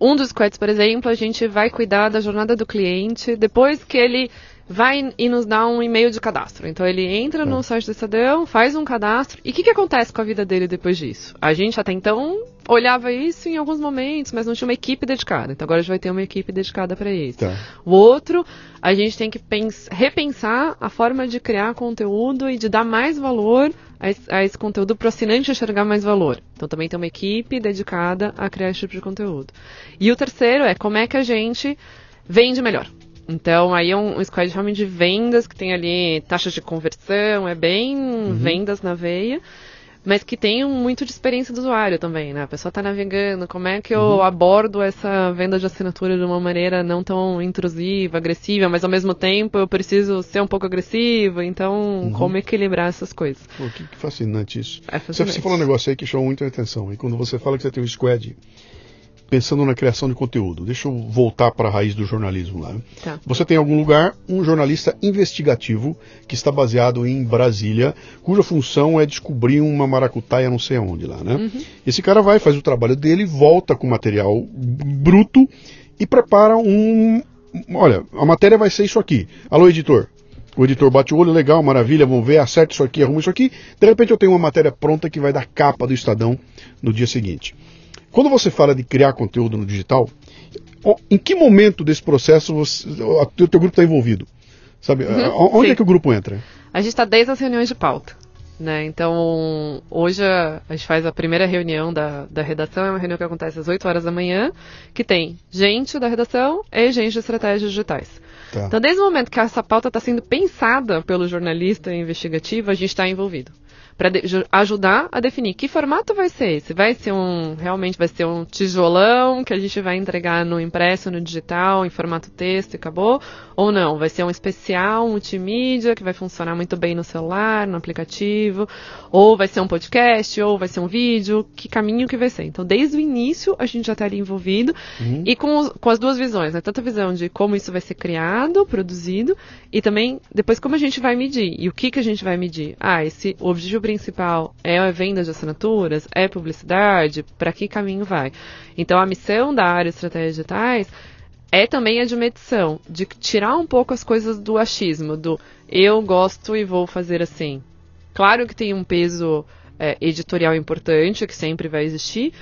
Um dos squads, por exemplo, a gente vai cuidar da jornada do cliente depois que ele vai e nos dá um e-mail de cadastro. Então ele entra no é. site do Estadão, faz um cadastro. E o que, que acontece com a vida dele depois disso? A gente até então olhava isso em alguns momentos, mas não tinha uma equipe dedicada. Então agora a gente vai ter uma equipe dedicada para isso. Tá. O outro, a gente tem que repensar a forma de criar conteúdo e de dar mais valor a esse, a esse conteúdo para o assinante enxergar mais valor. Então também tem uma equipe dedicada a criar esse tipo de conteúdo. E o terceiro é como é que a gente vende melhor. Então, aí é um, um squad realmente de vendas, que tem ali taxas de conversão, é bem uhum. vendas na veia, mas que tem muito de experiência do usuário também, né? A pessoa está navegando, como é que eu uhum. abordo essa venda de assinatura de uma maneira não tão intrusiva, agressiva, mas ao mesmo tempo eu preciso ser um pouco agressiva, então uhum. como equilibrar essas coisas? Pô, que, fascinante isso. É fascinante. Você, você falou um negócio aí que chamou muito a atenção, e quando você fala que você tem um squad pensando na criação de conteúdo. Deixa eu voltar para a raiz do jornalismo lá. Tá. Você tem em algum lugar um jornalista investigativo que está baseado em Brasília, cuja função é descobrir uma maracutaia não sei aonde lá, né? Uhum. Esse cara vai, faz o trabalho dele, volta com material bruto e prepara um. Olha, a matéria vai ser isso aqui. Alô, editor. O editor bate o olho, legal, maravilha, vamos ver, acerta isso aqui, arruma isso aqui. De repente eu tenho uma matéria pronta que vai dar capa do Estadão no dia seguinte. Quando você fala de criar conteúdo no digital, em que momento desse processo você, o teu, teu grupo está envolvido? Sabe, uhum, onde sim. é que o grupo entra? A gente está desde as reuniões de pauta. Né? Então, hoje a, a, gente faz a primeira reunião da, da redação, é uma reunião que acontece às 8 horas da manhã, que tem gente da redação e gente de estratégias digitais. Tá. Então, desde o momento que essa pauta está sendo pensada pelo jornalista investigativo, a gente está envolvido para ajudar a definir que formato vai ser esse. Vai ser um, realmente vai ser um tijolão que a gente vai entregar no impresso, no digital, em formato texto e acabou? Ou não? Vai ser um especial multimídia que vai funcionar muito bem no celular, no aplicativo? Ou vai ser um podcast? Ou vai ser um vídeo? Que caminho que vai ser? Então, desde o início, a gente já estaria envolvido uhum. e com, os, com as duas visões, né? Tanto a visão de como isso vai ser criado, produzido, e também depois como a gente vai medir. E o que, que a gente vai medir? Ah, esse o objetivo principal é a venda de assinaturas? É publicidade? Para que caminho vai? Então, a missão da área de estratégias digitais é também a de medição, de tirar um pouco as coisas do achismo, do eu gosto e vou fazer assim. Claro que tem um peso é, editorial importante, que sempre vai existir,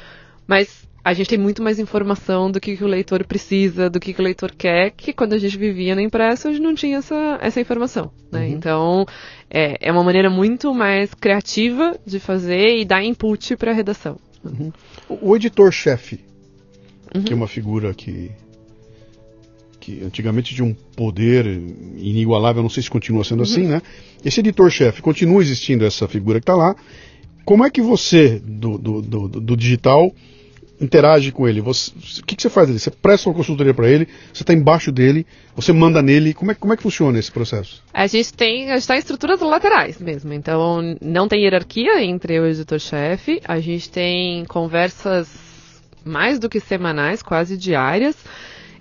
mas a gente tem muito mais informação do que, que o leitor precisa, do que, que o leitor quer, que quando a gente vivia na impressa, a gente não tinha essa, essa informação. Né? Uhum. Então, é, é uma maneira muito mais criativa de fazer e dar input para a redação. Uhum. O editor-chefe, uhum. que é uma figura que, que antigamente tinha um poder inigualável, não sei se continua sendo assim, né? Esse editor-chefe, continua existindo essa figura que está lá. Como é que você, do, do, do, do digital, interage com ele? Você, o que, que, você faz ali? Você presta uma consultoria para ele, você está embaixo dele, você manda nele. Como é, como é que funciona esse processo? A gente tem, a gente está em estruturas laterais mesmo. Então, não tem hierarquia entre o editor-chefe. A gente tem conversas mais do que semanais, quase diárias.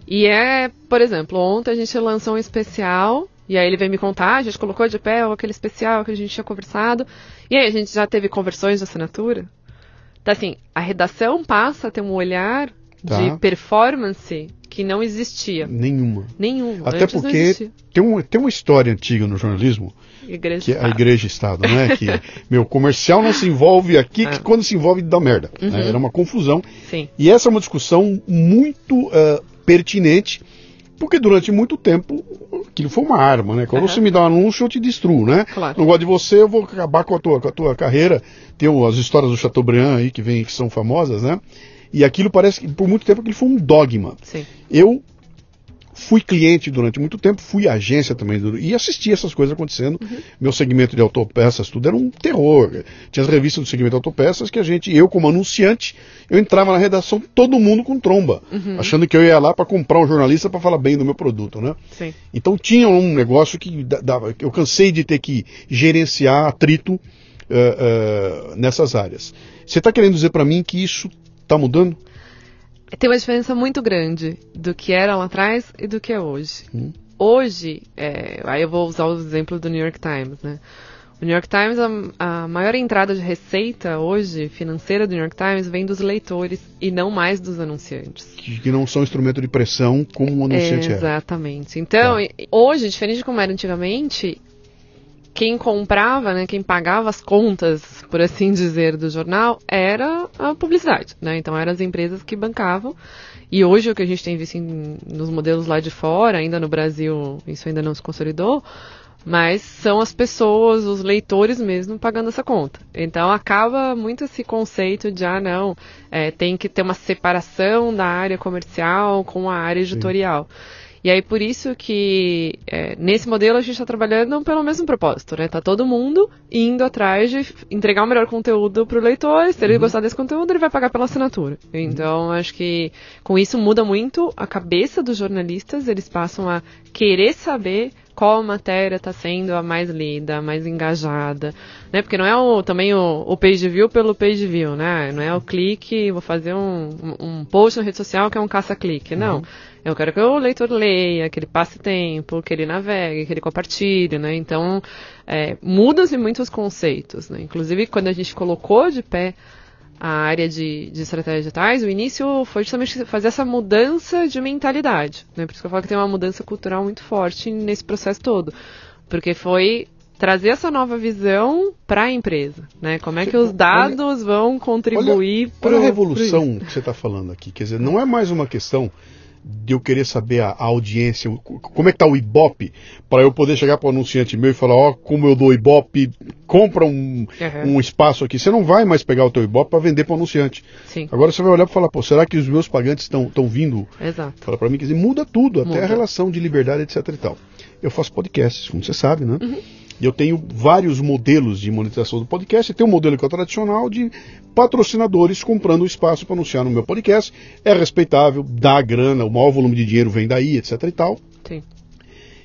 E é, por exemplo, ontem a gente lançou um especial e aí ele veio me contar, a gente colocou de pé aquele especial que a gente tinha conversado. E aí a gente já teve conversões de assinatura. Então, assim, a redação passa a ter um olhar tá. de performance que não existia. Nenhuma. Nenhuma. Até Antes porque tem, um, tem uma história antiga no jornalismo, igreja que é a Igreja Estado, não é? que, meu, comercial não se envolve aqui, que ah. quando se envolve dá merda. Né? Uhum. Né? Era uma confusão. Sim. E essa é uma discussão muito uh, pertinente, porque durante muito tempo aquilo foi uma arma, né? Quando uhum. você me dá um anúncio, eu te destruo, né? Claro. Não gosto de você, eu vou acabar com a tua, com a tua carreira. Tem as histórias do Chateaubriand aí que, vem, que são famosas, né? E aquilo parece que por muito tempo aquilo foi um dogma. Sim. Eu fui cliente durante muito tempo, fui agência também e assisti essas coisas acontecendo. Uhum. Meu segmento de autopeças, tudo era um terror. Tinha as revistas do segmento de autopeças que a gente, eu como anunciante, eu entrava na redação todo mundo com tromba, uhum. achando que eu ia lá para comprar um jornalista para falar bem do meu produto, né? Sim. Então tinha um negócio que dava, eu cansei de ter que gerenciar atrito uh, uh, nessas áreas. Você está querendo dizer para mim que isso está mudando? Tem uma diferença muito grande do que era lá atrás e do que é hoje. Hum. Hoje, é, aí eu vou usar o exemplo do New York Times, né? O New York Times, a, a, maior entrada de receita hoje, financeira do New York Times, vem dos leitores e não mais dos anunciantes. Que, não são instrumento de pressão como o anunciante é. Exatamente. Então, tá. hoje, diferente de como era antigamente, quem comprava, né, quem pagava as contas, por assim dizer, do jornal era a publicidade, né? Então eram as empresas que bancavam. E hoje o que a gente tem visto em, nos modelos lá de fora, ainda no Brasil isso ainda não se consolidou, mas são as pessoas, os leitores mesmo pagando essa conta. Então acaba muito esse conceito de ah não, é, tem que ter uma separação da área comercial com a área editorial. Sim. E aí por isso que é, nesse modelo a gente está trabalhando pelo mesmo propósito, né? Tá todo mundo indo atrás de entregar o melhor conteúdo para o leitor. Se ele uhum. gostar desse conteúdo, ele vai pagar pela assinatura. Então uhum. acho que com isso muda muito a cabeça dos jornalistas. Eles passam a querer saber qual matéria está sendo a mais lida, a mais engajada, né? Porque não é o, também o, o page view pelo page view, né? Não é o clique, vou fazer um, um post na rede social que é um caça-clique, não. Uhum. Eu quero que o leitor leia, que ele passe tempo, que ele navegue, que ele compartilhe, né? Então, é, muda-se muitos conceitos, né? Inclusive, quando a gente colocou de pé a área de, de estratégias digitais, o início foi justamente fazer essa mudança de mentalidade, né? Por isso que eu falo que tem uma mudança cultural muito forte nesse processo todo. Porque foi trazer essa nova visão para a empresa, né? Como é que os dados olha, vão contribuir para a revolução que você está falando aqui. Quer dizer, não é mais uma questão de eu querer saber a, a audiência, como é que tá o Ibope, para eu poder chegar para o anunciante meu e falar, ó, oh, como eu dou Ibope, compra um, uhum. um espaço aqui. Você não vai mais pegar o teu Ibope para vender para o anunciante. Sim. Agora você vai olhar e falar, pô, será que os meus pagantes estão vindo? Exato. Fala para mim, quer dizer, muda tudo, muda. até a relação de liberdade, etc e tal. Eu faço podcasts, como você sabe, né? Uhum. E eu tenho vários modelos de monetização do podcast. Tem um modelo que é o tradicional de patrocinadores comprando espaço para anunciar no meu podcast. É respeitável, dá grana, o maior volume de dinheiro vem daí, etc e tal. Sim.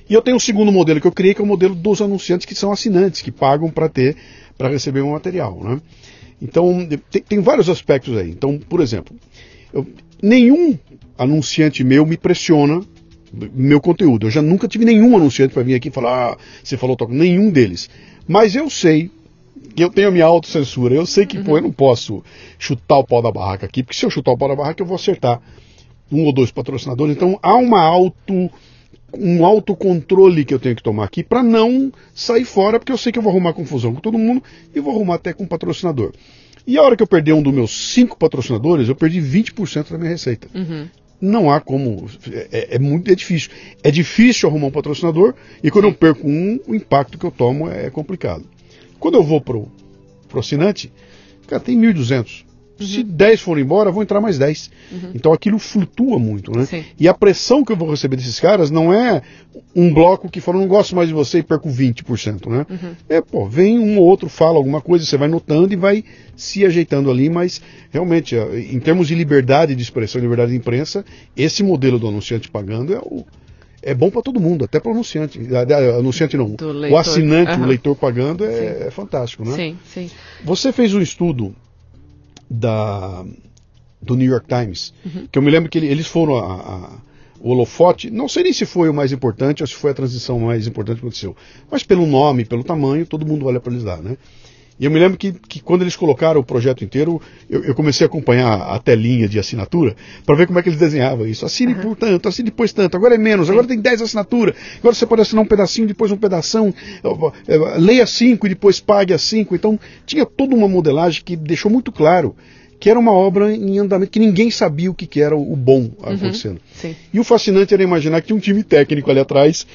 E eu tenho um segundo modelo que eu criei, que é o modelo dos anunciantes que são assinantes, que pagam para ter, para receber um material. Né? Então, tem, tem, vários aspectos aí. Então, por exemplo, eu, nenhum anunciante meu me pressiona meu conteúdo. Eu já nunca tive nenhum anunciante para vir aqui falar, ah, você falou toca, nenhum deles. Mas eu sei eu tenho a minha autocensura. Eu sei que, uhum. pô, eu não posso chutar o pau da barraca aqui, porque se eu chutar o pau da barraca, eu vou acertar um ou dois patrocinadores. Então há uma auto um autocontrole que eu tenho que tomar aqui para não sair fora, porque eu sei que eu vou arrumar confusão com todo mundo e vou arrumar até com o patrocinador. E a hora que eu perder um dos meus cinco patrocinadores, eu perdi 20% da minha receita. Uhum não há como. É, é, muito é difícil. É difícil arrumar um patrocinador e quando eu perco um, o impacto que eu tomo é complicado. Quando eu vou pro, pro assinante, cara, tem 1.200. Uhum. Se 10 forem embora, vão entrar mais 10. Uhum. Então aquilo flutua muito, né? Sim. E a pressão que eu vou receber desses caras não é um bloco que fala, não gosto mais de você e perco 20%, né? Uhum. É, pô, vem um ou outro, fala alguma coisa, você vai notando e vai se ajeitando ali, mas realmente, em termos de liberdade de expressão, liberdade de imprensa, esse modelo do anunciante pagando é o, é bom para todo mundo, até para o anunciante. Anunciante não, o assinante, uhum. o leitor pagando é, é, fantástico, né? Sim, sim. Você fez um estudo da, do New York Times, uhum. que eu me lembro que eles foram a, a, o holofote, não sei nem se foi o mais importante ou se foi a transição mais importante que aconteceu, mas pelo nome, pelo tamanho, todo mundo olha para eles lá, né? E eu me lembro que, que quando eles colocaram o projeto inteiro, eu, eu comecei a acompanhar a telinha de assinatura para ver como é que eles desenhavam isso. Assine uhum. por tanto, assine depois tanto, agora é menos, agora tem 10 assinaturas, agora você pode assinar um pedacinho, depois um pedação, leia 5 e depois pague a 5. Então tinha toda uma modelagem que deixou muito claro que era uma obra em andamento, que ninguém sabia o que, que era o bom uhum. acontecendo. Uhum, e o fascinante era imaginar que tinha um time técnico ali atrás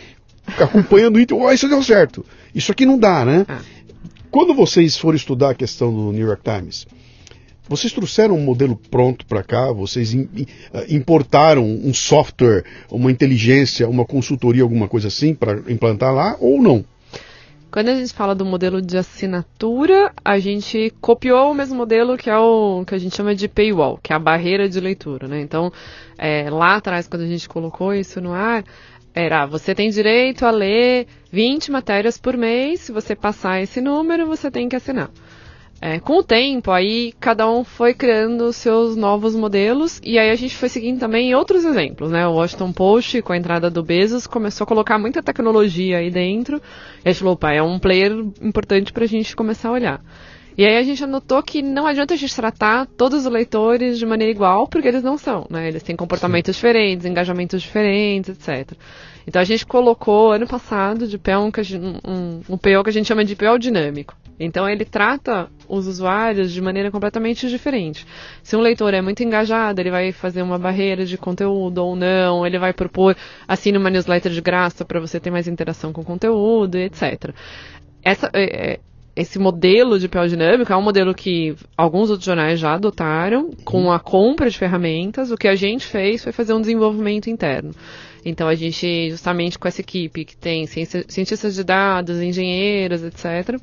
acompanhando o oh, isso deu certo. Isso aqui não dá, né? Ah. Quando vocês foram estudar a questão do New York Times, vocês trouxeram um modelo pronto para cá? Vocês eh, importaram um software, uma inteligência, uma consultoria, alguma coisa assim para implantar lá ou não? Quando a gente fala do modelo de assinatura, a gente copiou o mesmo modelo que é o que a gente chama de paywall, que é a barreira de leitura, né? Então, é, lá atrás, quando a gente colocou isso no ar, era, você tem direito a ler 20 matérias por mês, se você passar esse número, você tem que assinar. É, com o tempo, aí cada um foi criando seus novos modelos e aí a gente foi seguindo também outros exemplos, né? O Washington Post, com a entrada do Bezos, começou a colocar muita tecnologia aí dentro e a gente falou, opa, é um player importante para a gente começar a olhar. E aí a gente anotou que não adianta a gente tratar todos os leitores de maneira igual, porque eles não são, né? Eles têm comportamentos Sim. diferentes, engajamentos diferentes, etc. Então a gente colocou ano passado de pé um, um, um PO que a gente chama de PO dinâmico. Então ele trata os usuários de maneira completamente diferente. Se um leitor é muito engajado, ele vai fazer uma barreira de conteúdo ou não, ele vai propor assine uma newsletter de graça para você ter mais interação com o conteúdo, etc. Essa, é, é esse modelo de PL dinâmico é um modelo que alguns outros jornais já adotaram com uhum. a compra de ferramentas. O que a gente fez foi fazer um desenvolvimento interno. Então a gente, justamente com essa equipe que tem cientistas de dados, engenheiros, etc.,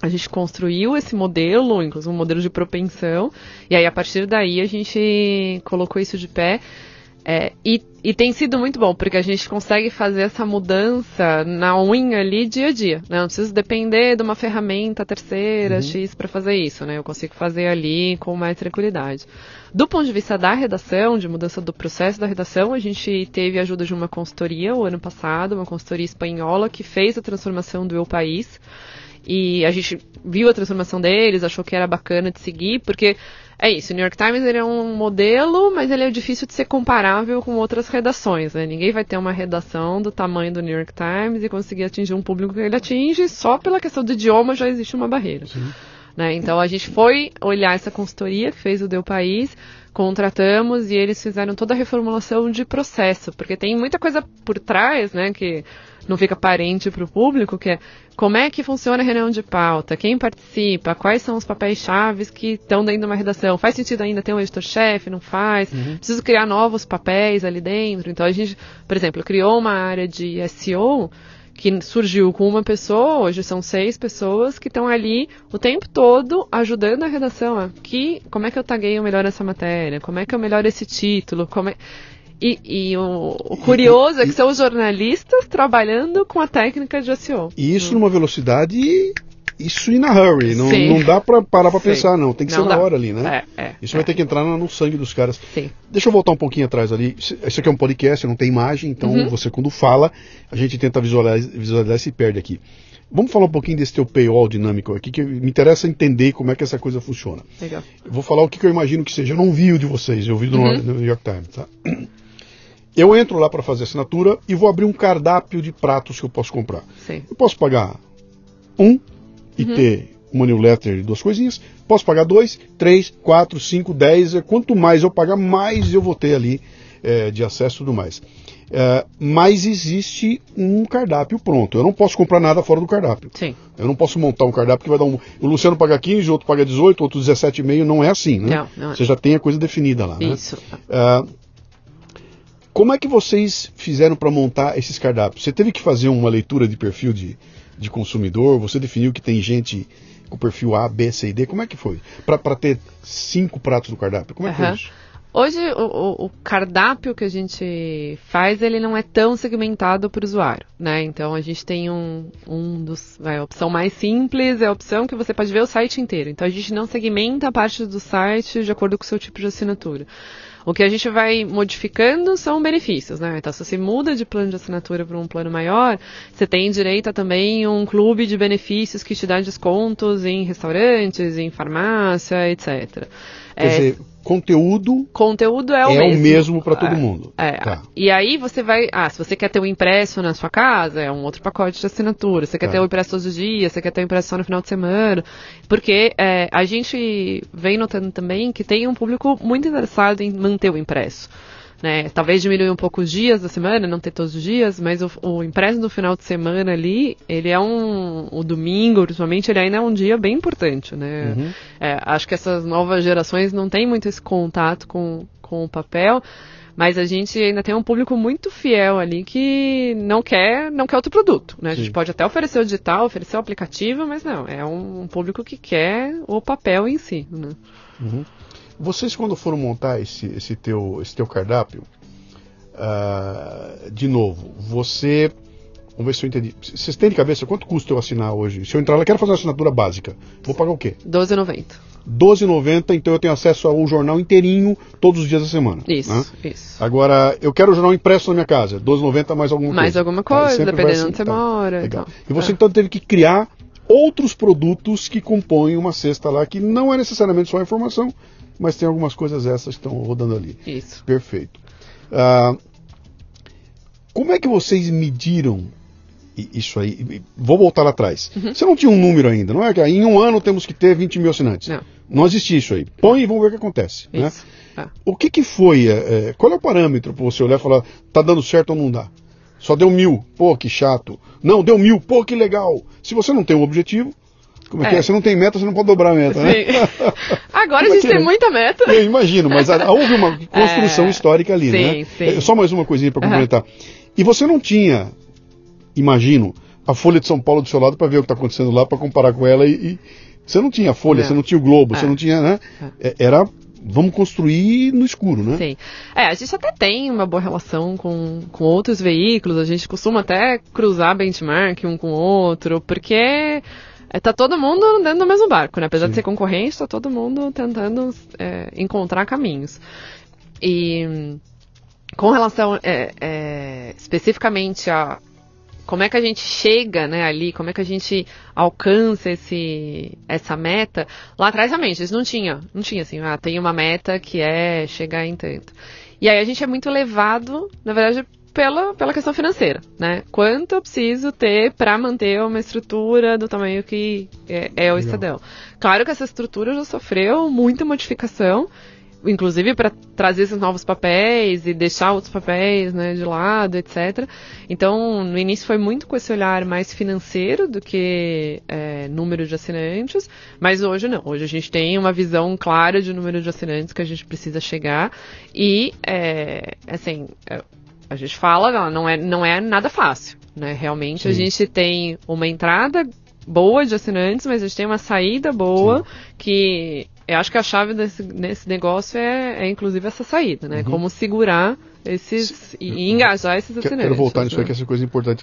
a gente construiu esse modelo, inclusive um modelo de propensão, e aí a partir daí a gente colocou isso de pé. É, e, e, tem sido muito bom, porque a gente consegue fazer essa mudança na unha ali dia a dia. Né? Não preciso depender de uma ferramenta terceira, uhum. X, para fazer isso. Né? Eu consigo fazer ali com mais tranquilidade. Do ponto de vista da redação, de mudança do processo da redação, a gente teve a ajuda de uma consultoria o ano passado, uma consultoria espanhola, que fez a transformação do Eu País. E a gente viu a transformação deles, achou que era bacana de seguir, porque é isso, o New York Times ele é um modelo, mas ele é difícil de ser comparável com outras redações. Né? Ninguém vai ter uma redação do tamanho do New York Times e conseguir atingir um público que ele atinge, só pela questão do idioma já existe uma barreira. Né? Então a gente foi olhar essa consultoria que fez o Deu País, contratamos e eles fizeram toda a reformulação de processo, porque tem muita coisa por trás, né, que não fica parente para o público, que é como é que funciona a reunião de pauta, quem participa, quais são os papéis chaves que estão dentro de uma redação. Faz sentido ainda ter um editor-chefe, não faz? Uhum. Preciso criar novos papéis ali dentro. Então a gente, por exemplo, criou uma área de SEO que surgiu com uma pessoa, hoje são seis pessoas que estão ali o tempo todo ajudando a redação. Que, como é que eu tagueio melhor essa matéria? Como é que eu melhoro esse título? Como é... E, e o, o, curioso e, é que são os jornalistas trabalhando com a técnica de SEO. E isso hum. numa velocidade isso in a hurry. Não, não dá para parar para pensar, não. Tem que não ser na hora ali, né? É, é, isso é. vai ter que entrar no sangue dos caras. Sim. Deixa eu voltar um pouquinho atrás ali. Isso aqui é um podcast, não tem imagem, então uhum. você quando fala, a gente tenta visualizar, visualizar e se perde aqui. Vamos falar um pouquinho desse teu paywall dinâmico aqui, que me interessa entender como é que essa coisa funciona. Legal. Eu vou falar o que, que eu imagino que seja. Eu não vi o de vocês, eu vi do uhum. New York Times, tá? Eu entro lá para fazer assinatura e vou abrir um cardápio de pratos que eu posso comprar. Sim. Eu posso pagar um e uhum. ter uma newsletter de duas coisinhas. Posso pagar dois, três, quatro, cinco, dez. Quanto mais eu pagar, mais eu vou ter ali é, de acesso e tudo mais. É, mas existe um cardápio pronto. Eu não posso comprar nada fora do cardápio. Sim. Eu não posso montar um cardápio que vai dar um. O Luciano paga 15, o outro paga 18, o outro 17,5. Não é assim, né? Não, não. É. Você já tem a coisa definida lá. Isso. Né? É, como é que vocês fizeram para montar esses cardápios? Você teve que fazer uma leitura de perfil de, de consumidor? Você definiu que tem gente com perfil A, B, C e D? Como é que foi? Para ter cinco pratos no cardápio? Como é que uhum. foi isso? Hoje, o, o, cardápio que a gente faz, ele não é tão segmentado para o usuário, né? Então, a gente tem um, um dos... Vai, a opção mais simples é a opção que você pode ver o site inteiro. Então, a gente não segmenta a parte do site de acordo com o seu tipo de assinatura. O que a gente vai modificando são benefícios, né? Então, se você muda de plano de assinatura para um plano maior, você tem direito a também um clube de benefícios que te dá descontos em restaurantes, em farmácia, etc. Quer é, dizer, conteúdo conteúdo é o é mesmo, o mesmo para todo é, mundo. É. Tá. E aí você vai, ah, se você quer ter o um impresso na sua casa, é um outro pacote de assinatura. Você quer tá. ter o impresso todos os dias, você quer ter o impresso só no final de semana, porque é, a gente vem notando também que tem um público muito interessado em manter o impresso. Né? Talvez diminuir um pouco os dias da semana, não ter todos os dias, mas o, o impresso do final de semana ali, ele é um. O domingo, principalmente, ele ainda é um dia bem importante, né? Uhum. É, acho que essas novas gerações não têm muito esse contato com, com o papel. Mas a gente ainda tem um público muito fiel ali que não quer, não quer outro produto. Né? A gente pode até oferecer o digital, oferecer o aplicativo, mas não, é um, um público que quer o papel em si. Né? Uhum. Vocês, quando foram montar esse, esse, teu, esse teu cardápio, uh, de novo, você. Vamos ver se eu entendi. Vocês têm de cabeça quanto custa eu assinar hoje? Se eu entrar lá, quero fazer uma assinatura básica. Vou pagar o quê? R$12,90. R$12,90, então eu tenho acesso ao jornal inteirinho todos os dias da semana. Isso, né? isso. Agora, eu quero o jornal impresso na minha casa. R$12,90 mais alguma mais coisa. Mais alguma coisa, dependendo de assim, onde você tá. mora. Legal. Então. E você ah. então teve que criar outros produtos que compõem uma cesta lá, que não é necessariamente só informação, mas tem algumas coisas essas que estão rodando ali. Isso. Perfeito. Uh, como é que vocês mediram isso aí? Vou voltar lá atrás. Uhum. Você não tinha um número ainda, não é? Em um ano temos que ter 20 mil assinantes. Não. Não existia isso aí. Põe e vamos ver o que acontece. Né? Isso. Né? Ah. O que, que foi? É, é qual é o parâmetro para você olhar e falar, tá dando certo ou não dá? Só deu mil, pô, que chato. Não, deu mil, pô, que legal. Se você não tem um objetivo, como é, é, que é? Você não tem meta, você não pode dobrar a meta, Sim. né? Agora a gente tem muita meta. Eu imagino, mas houve uma construção é... histórica ali, sim, né? Sim. É, só mais uma coisinha para complementar. Uhum. E você não tinha, imagino, a Folha de São Paulo do seu lado para ver o que está acontecendo lá, para comparar com ela e, e, Você não tinha a Folha, não. você não tinha o Globo, é. você não tinha, né? É. Era vamos construir no escuro, né? Sim. É, a gente até tem uma boa relação com, com outros veículos, a gente costuma até cruzar benchmark um com o outro, porque é, tá todo mundo dentro do mesmo barco, né? Apesar Sim. de ser concorrente, tá todo mundo tentando é, encontrar caminhos. E com relação é, é, especificamente a como é que a gente chega né, ali, como é que a gente alcança esse, essa meta, lá atrás realmente isso não tinha, não tinha assim, ah, tem uma meta que é chegar em tanto. E aí a gente é muito levado, na verdade, pela, pela questão financeira, né? Quanto eu preciso ter para manter uma estrutura do tamanho que é, é o Estadão. Claro que essa estrutura já sofreu muita modificação, inclusive para trazer esses novos papéis e deixar outros papéis né, de lado, etc. Então, no início foi muito com esse olhar mais financeiro do que é, número de assinantes, mas hoje não. Hoje a gente tem uma visão clara de número de assinantes que a gente precisa chegar e, é, assim, é, a gente fala, não é, não é nada fácil. Né? Realmente Sim. a gente tem uma entrada boa de assinantes, mas a gente tem uma saída boa Sim. que eu acho que a chave desse, desse negócio é, é inclusive essa saída, né? Uhum. Como segurar esses e engajar esses assinantes. Quero voltar nisso né? aí que essa coisa importante.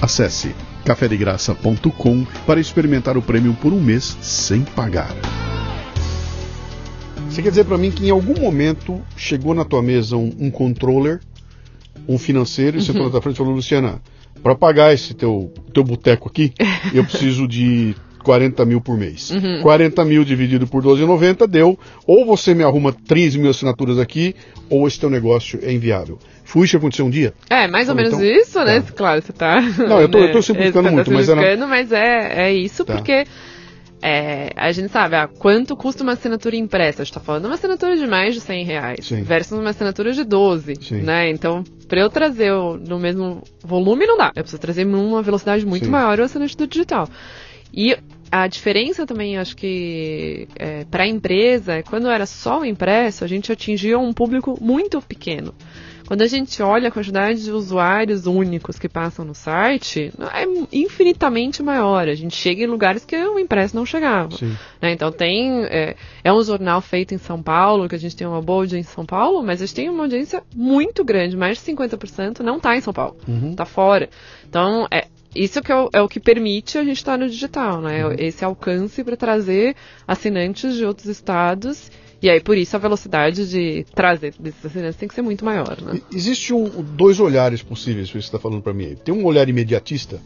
Acesse cafedegraça.com para experimentar o prêmio por um mês sem pagar. Você quer dizer para mim que em algum momento chegou na tua mesa um, um controller, um financeiro, e você uhum. da frente e falou, Luciana, para pagar esse teu, teu boteco aqui, eu preciso de 40 mil por mês. Uhum. 40 mil dividido por 12,90 deu, ou você me arruma 13 mil assinaturas aqui, ou esse teu negócio é inviável. Foi isso que aconteceu um dia? É, mais ou menos então, isso, né? Tá. Claro, você tá. Não, eu tô, eu tô simplificando né? muito, tá mas era. Mas é, é isso, tá. porque é, a gente sabe ah, quanto custa uma assinatura impressa. A gente está falando de uma assinatura de mais de 100 reais Sim. versus uma assinatura de 12, Sim. né? Então, para eu trazer o, no mesmo volume, não dá. Eu preciso trazer numa velocidade muito Sim. maior o assinante do digital. E a diferença também, acho que é, para a empresa, é quando era só o impresso, a gente atingia um público muito pequeno. Quando a gente olha a quantidade de usuários únicos que passam no site, é infinitamente maior. A gente chega em lugares que o impresso não chegava. Né? Então tem. É, é, um jornal feito em São Paulo, que a gente tem uma boa audiência em São Paulo, mas a gente tem uma audiência muito grande, mais de 50% não está em São Paulo, está uhum. Tá fora. Então, é, isso que é o, é o, que permite a gente estar no digital, né? Uhum. Esse alcance para trazer assinantes de outros estados e aí, por isso, a velocidade de trazer desses assinantes tem que ser muito maior, né? Existe um, dois olhares possíveis, que você está falando para mim. Tem um olhar imediatista,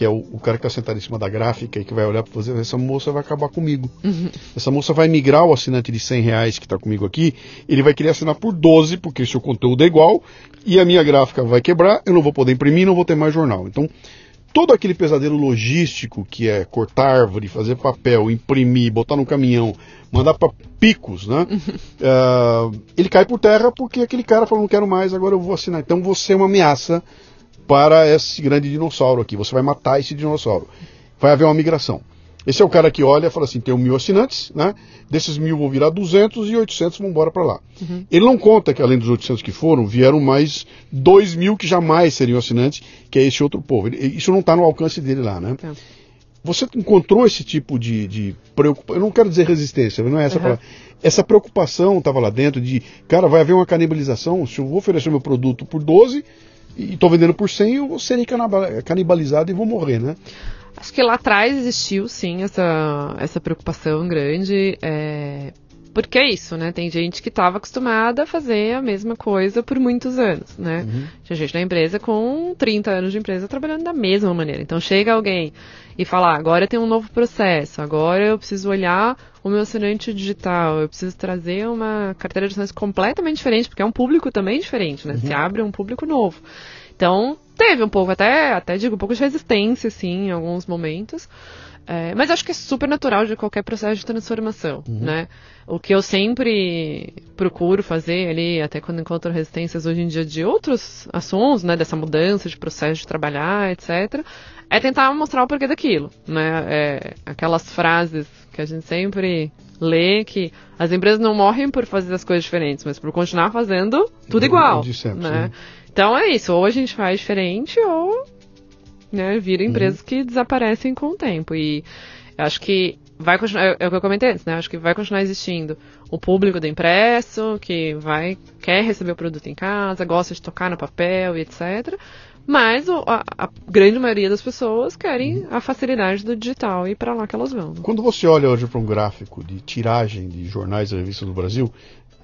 que é o, o cara que está sentado em cima da gráfica e que vai olhar para você, essa moça vai acabar comigo. Uhum. Essa moça vai migrar o assinante de 100 reais que está comigo aqui, ele vai querer assinar por 12, porque seu conteúdo é igual, e a minha gráfica vai quebrar, eu não vou poder imprimir, não vou ter mais jornal. Então, todo aquele pesadelo logístico que é cortar árvore, fazer papel, imprimir, botar no caminhão, mandar para picos, né? uh, ele cai por terra porque aquele cara falou, não quero mais, agora eu vou assinar. Então você é uma ameaça para esse grande dinossauro aqui. Você vai matar esse dinossauro. Vai haver uma migração. Esse é o cara que olha e fala assim: tem mil assinantes, né? Desses mil vão virar 200 e 800 vão embora para lá. Uhum. Ele não conta que além dos 800 que foram, vieram mais 2 mil que jamais seriam assinantes, que é esse outro povo. Ele, isso não está no alcance dele lá, né? É. Você encontrou esse tipo de, de preocupação? Eu não quero dizer resistência, não é essa uhum. palavra. Essa preocupação estava lá dentro de, cara, vai haver uma canibalização. Se eu vou oferecer meu produto por 12 e estou vendendo por 100, eu vou ser canibalizado e vou morrer, né? Acho que lá atrás existiu, sim, essa, essa preocupação grande. É, porque é isso, né? Tem gente que estava acostumada a fazer a mesma coisa por muitos anos, né? Uhum. Tinha gente na empresa com 30 anos de empresa trabalhando da mesma maneira. Então chega alguém e fala, ah, agora tem um novo processo, agora eu preciso olhar o meu assinante digital, eu preciso trazer uma carteira de assinantes completamente diferente, porque é um público também diferente, né? Uhum. Se abre um público novo. Então, teve um pouco, até, até digo, um pouco de resistência, assim, em alguns momentos. É, mas acho que é super natural de qualquer processo de transformação, uhum. né? O que eu sempre procuro fazer ali, até quando encontro resistências hoje em dia de outros assuntos, né? Dessa mudança de processo de trabalhar, etc. É tentar mostrar o porquê daquilo, né? É, aquelas frases que a gente sempre lê que as empresas não morrem por fazer as coisas diferentes, mas por continuar fazendo tudo igual, sempre, né? Sim. Então é isso, ou a gente faz diferente ou né, vira empresas uhum. que desaparecem com o tempo. E acho que vai continuar, é, é o que eu comentei antes, né? Acho que vai continuar existindo o público do impresso, que vai, quer receber o produto em casa, gosta de tocar no papel e etc. Mas o, a, a, grande maioria das pessoas querem a facilidade do digital e para lá que elas vão. Quando você olha hoje para um gráfico de tiragem de jornais e revistas no Brasil,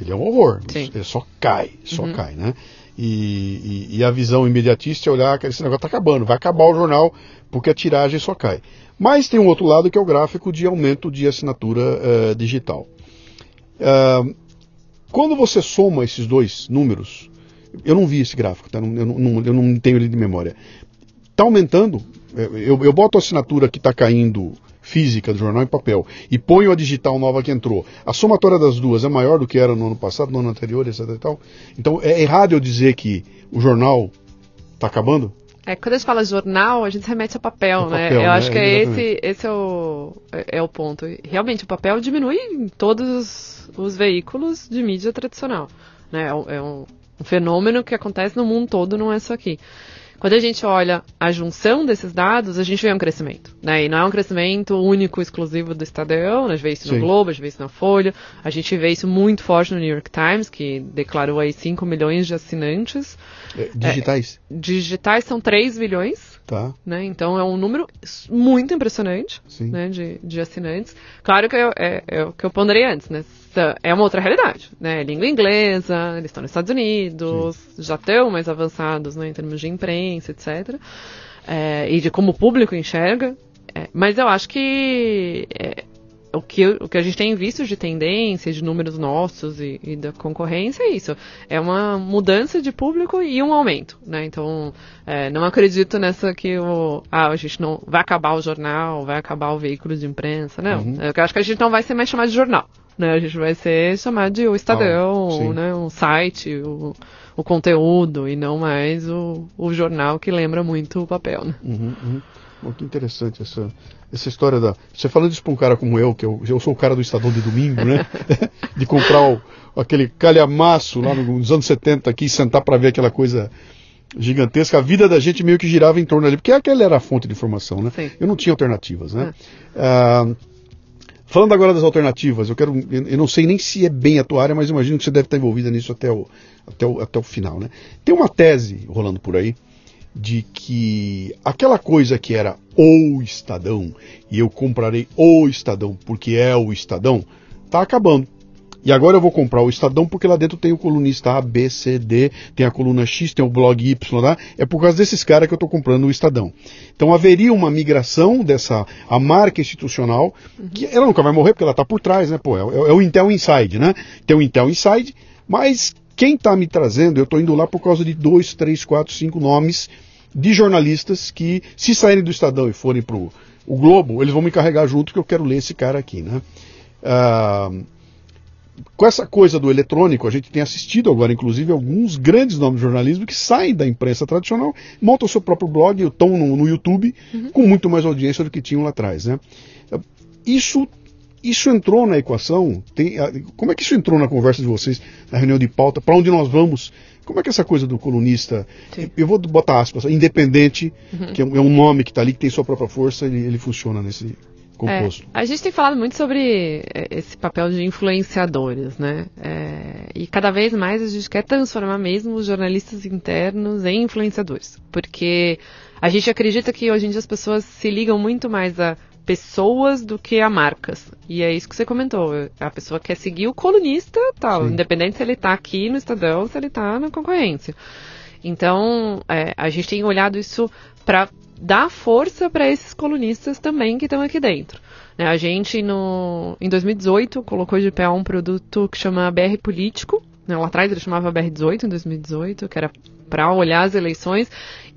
ele é um horror. Sim. Ele só cai, só uhum. cai, né? E, e, e, a visão imediatista é olhar que esse negócio está acabando, vai acabar o jornal porque a tiragem só cai. Mas tem um outro lado que é o gráfico de aumento de assinatura uh, digital. Uh, quando você soma esses dois números, eu não vi esse gráfico, tá? eu, não, eu não tenho ele de memória. Está aumentando, eu, eu boto a assinatura que está caindo física do jornal em papel e ponho a digital nova que entrou, a somatória das duas é maior do que era no ano passado, no ano anterior, etc. E tal. Então é errado eu dizer que o jornal está acabando? É, quando a gente fala jornal, a gente remete a papel, é né? Papel, eu né? acho que é esse, esse é, o, é, é, o ponto. Realmente, o papel diminui em todos os, os veículos de mídia tradicional. Né? É, um, um fenômeno que acontece no mundo todo, não é só aqui. Quando a gente olha a junção desses dados, a gente vê um crescimento. Né? E não é um crescimento único, exclusivo do Estadão, né? a gente vê isso no Sim. Globo, a gente vê isso na Folha, a gente vê isso muito forte no New York Times, que declarou aí 5 milhões de assinantes. É, digitais? É, digitais são 3 milhões. Tá. Né? Então é um número muito impressionante né? de, de assinantes. Claro que é, é, é o que eu ponderei antes, né? é uma outra realidade, né? Língua inglesa, eles estão nos Estados Unidos, Sim. já estão mais avançados né, em termos de imprensa, etc. É, e de como o público enxerga. É, mas eu acho que é, o que, o que a gente tem visto de tendência, de números nossos e, e, da concorrência é isso. É uma mudança de público e um aumento, né? Então, é, não acredito nessa que o, ah, a gente não vai acabar o jornal, vai acabar o veículo de imprensa, não. Uhum. Eu acho que a gente não vai ser mais chamado de jornal, né? A gente vai ser chamado de o Estadão, ah, né? Um site, o, o conteúdo e não mais o, o jornal que lembra muito o papel, né? Uhum, uhum. Muito interessante essa, essa história da. Você falando isso para um cara como eu, que eu, eu sou o cara do Estadão de domingo, né? de comprar o, aquele calhamaço lá nos anos 70 aqui e sentar para ver aquela coisa gigantesca. A vida da gente meio que girava em torno ali, porque aquela era a fonte de informação, né? Sim. Eu não tinha alternativas, né? Ah. falando agora das alternativas, eu quero. Eu não sei nem se é bem a tua área, mas imagino que você deve estar envolvida nisso até o, até o, até o final, né? Tem uma tese rolando por aí de que aquela coisa que era o Estadão e eu comprarei o Estadão porque é o Estadão, está acabando. E agora eu vou comprar o Estadão porque lá dentro tem o colunista A, B, C, D, tem a coluna X, tem o blog Y lá. É por causa desses caras que eu estou comprando o Estadão. Então haveria uma migração dessa a marca institucional, que ela nunca vai morrer porque ela está por trás, né? Pô, é, é, o Intel Inside, né? Tem o Intel Inside, mas quem está me trazendo, eu estou indo lá por causa de dois, três, quatro, cinco nomes de jornalistas que, se saírem do Estadão e forem para o Globo, eles vão me carregar junto que eu quero ler esse cara aqui, né? Ah, com essa coisa do eletrônico, a gente tem assistido agora, inclusive, alguns grandes nomes de jornalismo que saem da imprensa tradicional, montam o seu próprio blog, estão no, no YouTube, uhum. com muito mais audiência do que tinham lá atrás. Né? Isso, isso entrou na equação? Tem, como é que isso entrou na conversa de vocês, na reunião de pauta? Para onde nós vamos? Como é que é essa coisa do colunista, Sim. eu vou botar aspas, independente, uhum. que é um nome que está ali, que tem sua própria força, ele, ele funciona nesse composto? É, a gente tem falado muito sobre é, esse papel de influenciadores, né? É, e cada vez mais a gente quer transformar mesmo os jornalistas internos em influenciadores. Porque a gente acredita que hoje em dia as pessoas se ligam muito mais a pessoas do que a marcas. E é isso que você comentou. A pessoa quer seguir o colunista, tal, Sim. independente se ele está aqui no Estadão ou se ele está na concorrência. Então, é, a gente tem olhado isso para dar força para esses colunistas também que estão aqui dentro. Né, a gente, no, em 2018, colocou de pé um produto que chama BR Político. Né, lá atrás ele chamava BR18, em 2018, que era para olhar as eleições.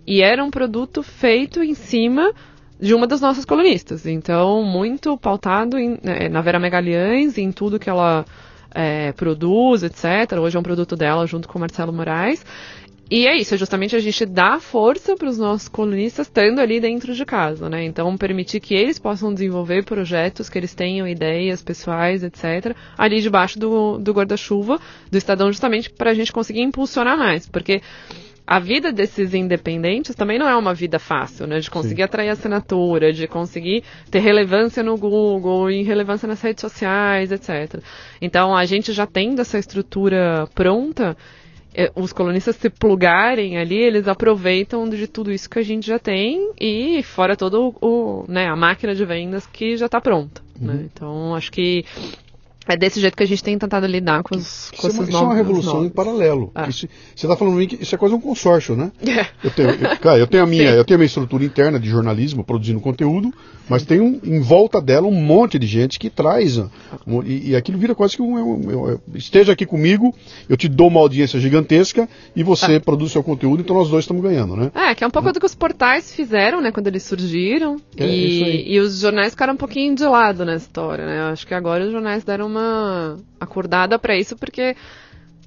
E era um produto feito em cima de uma das nossas colunistas. Então, muito pautado em, né, na Vera Megaliães, em tudo que ela é, produz, etc. Hoje é um produto dela junto com o Marcelo Moraes. E é isso, é justamente a gente dar força para os nossos colunistas estando ali dentro de casa, né? Então, permitir que eles possam desenvolver projetos, que eles tenham ideias pessoais, etc., ali debaixo do, do guarda-chuva do Estadão, justamente para a gente conseguir impulsionar mais. Porque a vida desses independentes também não é uma vida fácil, né? De conseguir Sim. atrair assinatura, de conseguir ter relevância no Google, em relevância nas redes sociais, etc. Então, a gente já tendo essa estrutura pronta, eh, os colonistas se plugarem ali, eles aproveitam de tudo isso que a gente já tem e fora todo o, né, a máquina de vendas que já está pronta. Né? Uhum. Né? Então, acho que é desse jeito que a gente tem tentado lidar com, os, com isso esses é uma, Isso é uma revolução em paralelo. É. Isso, você está falando que isso é quase um consórcio, né? É. Eu tenho, eu, cara, eu tenho a minha, eu tenho a minha estrutura interna de jornalismo, produzindo conteúdo, mas tem um, em volta dela um monte de gente que traz. Um, e, e, aquilo vira quase que um, um, Esteja aqui comigo, eu te dou uma audiência gigantesca e você é. produz seu conteúdo, então nós dois estamos ganhando, né? É, que é um pouco do que os portais fizeram, né, quando eles surgiram. É, e, e os jornais ficaram um pouquinho de lado nessa história, né? Eu acho que agora os jornais deram uma uma acordada para isso, porque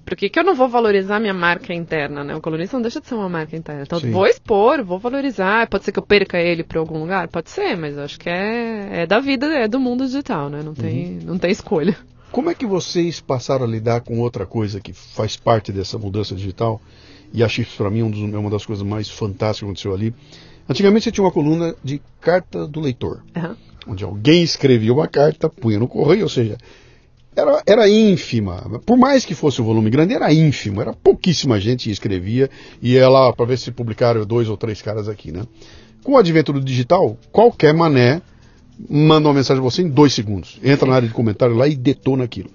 por que, que eu não vou valorizar minha marca interna, né? O colunista não deixa de ser uma marca interna. Então, Sim. vou expor, vou valorizar. Pode ser que eu perca ele para algum lugar? Pode ser, mas acho que é, é da vida, é do mundo digital, né? Não tem, uhum. não tem escolha. Como é que vocês passaram a lidar com outra coisa que faz parte dessa mudança digital? E acho isso para mim um dos, é uma das coisas mais fantásticas que aconteceu ali. Antigamente você tinha uma coluna de carta do leitor, uhum. onde alguém escrevia uma carta, punha no correio, ou seja, era, era ínfima. Por mais que fosse o um volume grande, era ínfimo. Era pouquíssima gente que escrevia e ia lá para ver se publicaram dois ou três caras aqui, né? Com o advento do digital, qualquer mané manda uma mensagem a você em dois segundos. Entra na área de comentário lá e detona aquilo.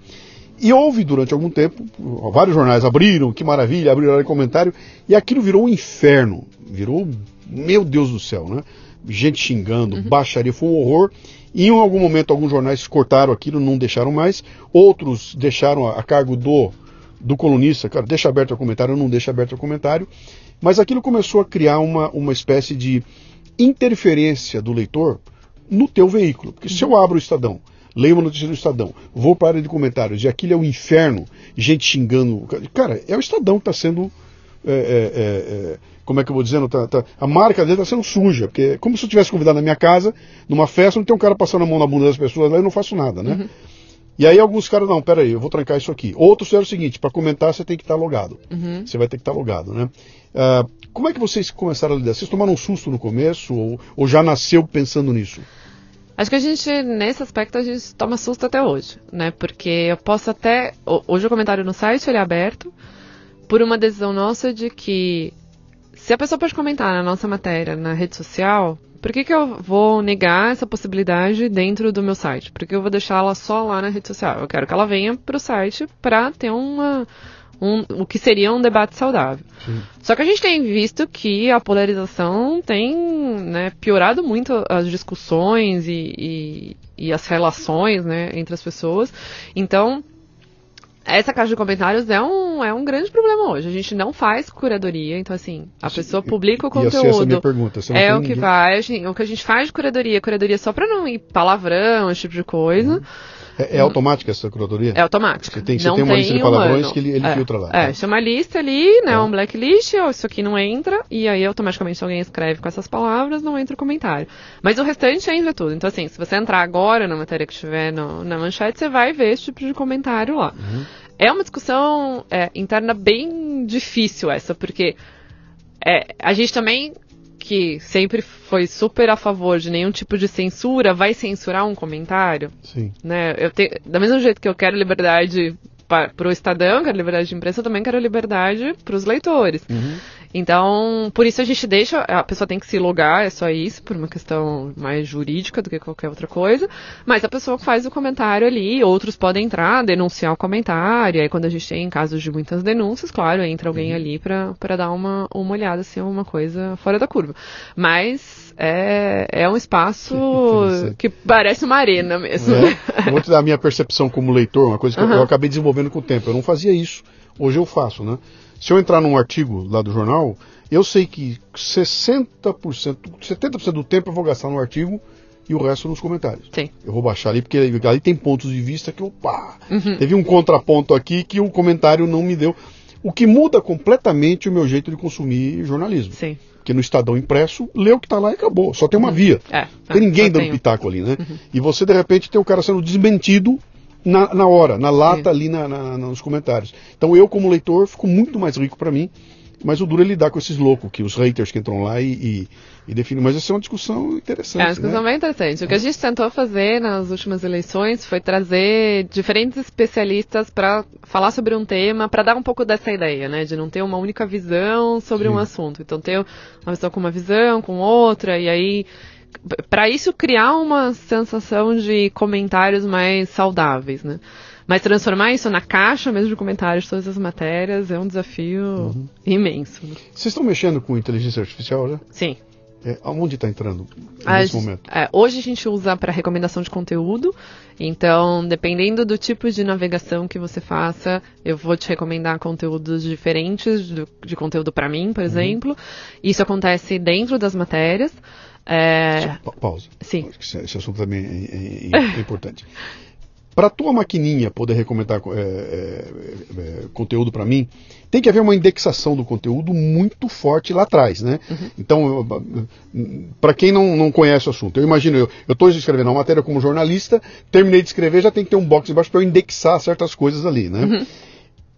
E houve durante algum tempo, vários jornais abriram, que maravilha, abriram área de comentário, e aquilo virou um inferno. Virou, meu Deus do céu, né? Gente xingando, uhum. baixaria, foi um horror. E em algum momento alguns jornais cortaram aquilo, não deixaram mais. Outros deixaram a, a cargo do, do colunista, cara, deixa aberto o comentário, não deixa aberto o comentário. Mas aquilo começou a criar uma, uma espécie de interferência do leitor no teu veículo. Porque se eu abro o Estadão, leio uma notícia do Estadão, vou para a área de comentários e aquilo é o um inferno, gente xingando. Cara, é o Estadão que está sendo. É, é, é, é, como é que eu vou dizendo? Tá, tá, a marca dele está sendo suja. Porque é como se eu tivesse convidado na minha casa, numa festa, onde tem um cara passando a mão na bunda das pessoas lá e eu não faço nada, né? Uhum. E aí alguns caras, não, peraí, eu vou trancar isso aqui. Outros fizeram o seguinte, para comentar você tem que estar tá logado. Uhum. Você vai ter que estar tá logado, né? Uh, como é que vocês começaram a lidar? Vocês tomaram um susto no começo ou, ou já nasceu pensando nisso? Acho que a gente, nesse aspecto, a gente toma susto até hoje, né? Porque eu posso até. Hoje o comentário no site ele é aberto por uma decisão nossa de que se a pessoa pode comentar na nossa matéria, na rede social, por que, que eu vou negar essa possibilidade dentro do meu site? Por que eu vou deixá-la só lá na rede social? Eu quero que ela venha para o site para ter uma um, o que seria um debate saudável. Sim. Só que a gente tem visto que a polarização tem né, piorado muito as discussões e, e, e as relações né, entre as pessoas. Então, essa caixa de comentários é um, é um grande problema hoje. A gente não faz curadoria, então assim, a pessoa publica o conteúdo. Pergunta, é o que ninguém... vai, o que a gente faz de curadoria, curadoria só para não ir palavrão, esse tipo de coisa. Uhum. É, é automática essa curadoria? É automática. Você tem, você tem uma lista de palavrões humano. que ele, ele é, filtra lá. É, tá? chama lista ali, né? É. Um blacklist, ou isso aqui não entra, e aí automaticamente alguém escreve com essas palavras, não entra o comentário. Mas o restante entra tudo. Então, assim, se você entrar agora na matéria que estiver no, na manchete, você vai ver esse tipo de comentário lá. Uhum. É uma discussão é, interna bem difícil essa, porque é, a gente também que sempre foi super a favor de nenhum tipo de censura, vai censurar um comentário? Sim. Né? Eu te, da mesma jeito que eu quero liberdade para o Estadão, quero liberdade de imprensa, eu também quero liberdade para os leitores. Uhum. Então, por isso a gente deixa, a pessoa tem que se logar, é só isso, por uma questão mais jurídica do que qualquer outra coisa. Mas a pessoa faz o comentário ali, outros podem entrar, denunciar o comentário. Aí quando a gente tem casos de muitas denúncias, claro, entra alguém uhum. ali para dar uma, uma olhada se é uma coisa fora da curva. Mas é, é um espaço que parece uma arena mesmo. É. Vou te dar a minha percepção como leitor, uma coisa que uhum. eu, eu acabei desenvolvendo com o tempo. Eu não fazia isso. Hoje eu faço, né? Se eu entrar num artigo lá do jornal, eu sei que 60%, 70% do tempo eu vou gastar no artigo e o resto nos comentários. Sim. Eu vou baixar ali, porque ali tem pontos de vista que pá, uhum. teve um contraponto aqui que o comentário não me deu. O que muda completamente o meu jeito de consumir jornalismo. Sim. Porque no Estadão impresso, lê o que está lá e acabou. Só tem uma uhum. via. É, não tem ninguém dando tenho. pitaco ali, né? Uhum. E você, de repente, tem o cara sendo desmentido na, na hora, na lata ali na, na, nos comentários. Então eu, como leitor, fico muito mais rico para mim. Mas o duro é lidar com esses loucos, que os haters que entram lá e, e, e definem. Mas essa é uma discussão interessante. É uma discussão né? bem interessante. O que a gente tentou fazer nas últimas eleições foi trazer diferentes especialistas para falar sobre um tema, para dar um pouco dessa ideia, né? De não ter uma única visão sobre Sim. um assunto. Então ter uma visão com uma visão, com outra, e aí para isso criar uma sensação de comentários mais saudáveis, né? Mas transformar isso na caixa mesmo de comentários de todas as matérias é um desafio uhum. imenso. Né? Vocês estão mexendo com inteligência artificial, né? Sim. É, aonde está entrando nesse a, momento? É, hoje a gente usa para recomendação de conteúdo. Então, dependendo do tipo de navegação que você faça, eu vou te recomendar conteúdos diferentes do, de conteúdo para mim, por uhum. exemplo. Isso acontece dentro das matérias. É... Pa pausa. Sim. Esse, esse assunto também é, é, é importante. Para a tua maquininha poder recomendar é, é, é conteúdo para mim, tem que haver uma indexação do conteúdo muito forte lá atrás, né? Uhum. Então, para quem não, não conhece o assunto, eu imagino, eu estou escrevendo uma matéria como jornalista, terminei de escrever, já tem que ter um box embaixo para eu indexar certas coisas ali, né? Uhum.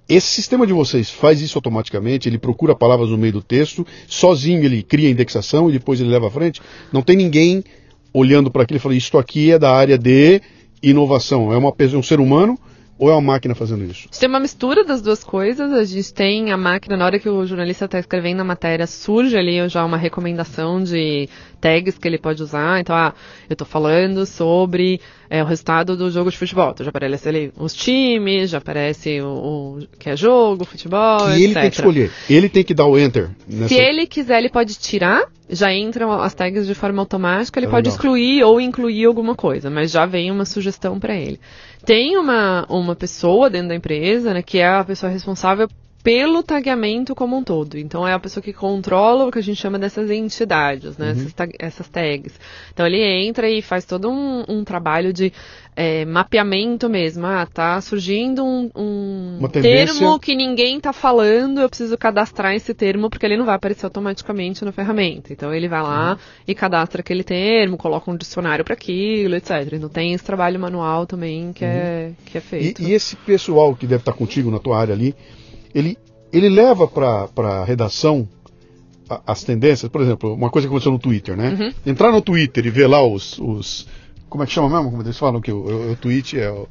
Esse sistema de vocês faz isso automaticamente? Ele procura palavras no meio do texto, sozinho ele cria a indexação e depois ele leva à frente? Não tem ninguém olhando para aquilo e falando, isto aqui é da área de inovação. É uma, um ser humano ou é uma máquina fazendo isso? Tem uma mistura das duas coisas. A gente tem a máquina, na hora que o jornalista está escrevendo a matéria, surge ali já uma recomendação de tags que ele pode usar. Então, ah, eu estou falando sobre é, o resultado do jogo de futebol. Então já aparece ali os times, já aparece o, o que é jogo, futebol, e etc. ele tem que escolher. Ele tem que dar o enter. Nessa... Se ele quiser, ele pode tirar. Já entram as tags de forma automática. Ele é pode legal. excluir ou incluir alguma coisa, mas já vem uma sugestão para ele. Tem uma, uma pessoa dentro da empresa, né, que é a pessoa responsável pelo tagueamento como um todo. Então é a pessoa que controla o que a gente chama dessas entidades, né? Uhum. Essas, tag essas, tags. Então ele entra e faz todo um, um trabalho de é, mapeamento mesmo. Ah, tá surgindo um, um termo que ninguém tá falando, eu preciso cadastrar esse termo porque ele não vai aparecer automaticamente na ferramenta. Então ele vai lá uhum. e cadastra aquele termo, coloca um dicionário para aquilo, etc. Então tem esse trabalho manual também que, é, uhum. é, que é feito. E, e esse pessoal que deve estar contigo na tua área ali, ele, ele leva para a redação as tendências, por exemplo, uma coisa que aconteceu no Twitter, né? Uhum. Entrar no Twitter e ver lá os, os como é que chama mesmo? Como eles falam que o, o, o tweet é o,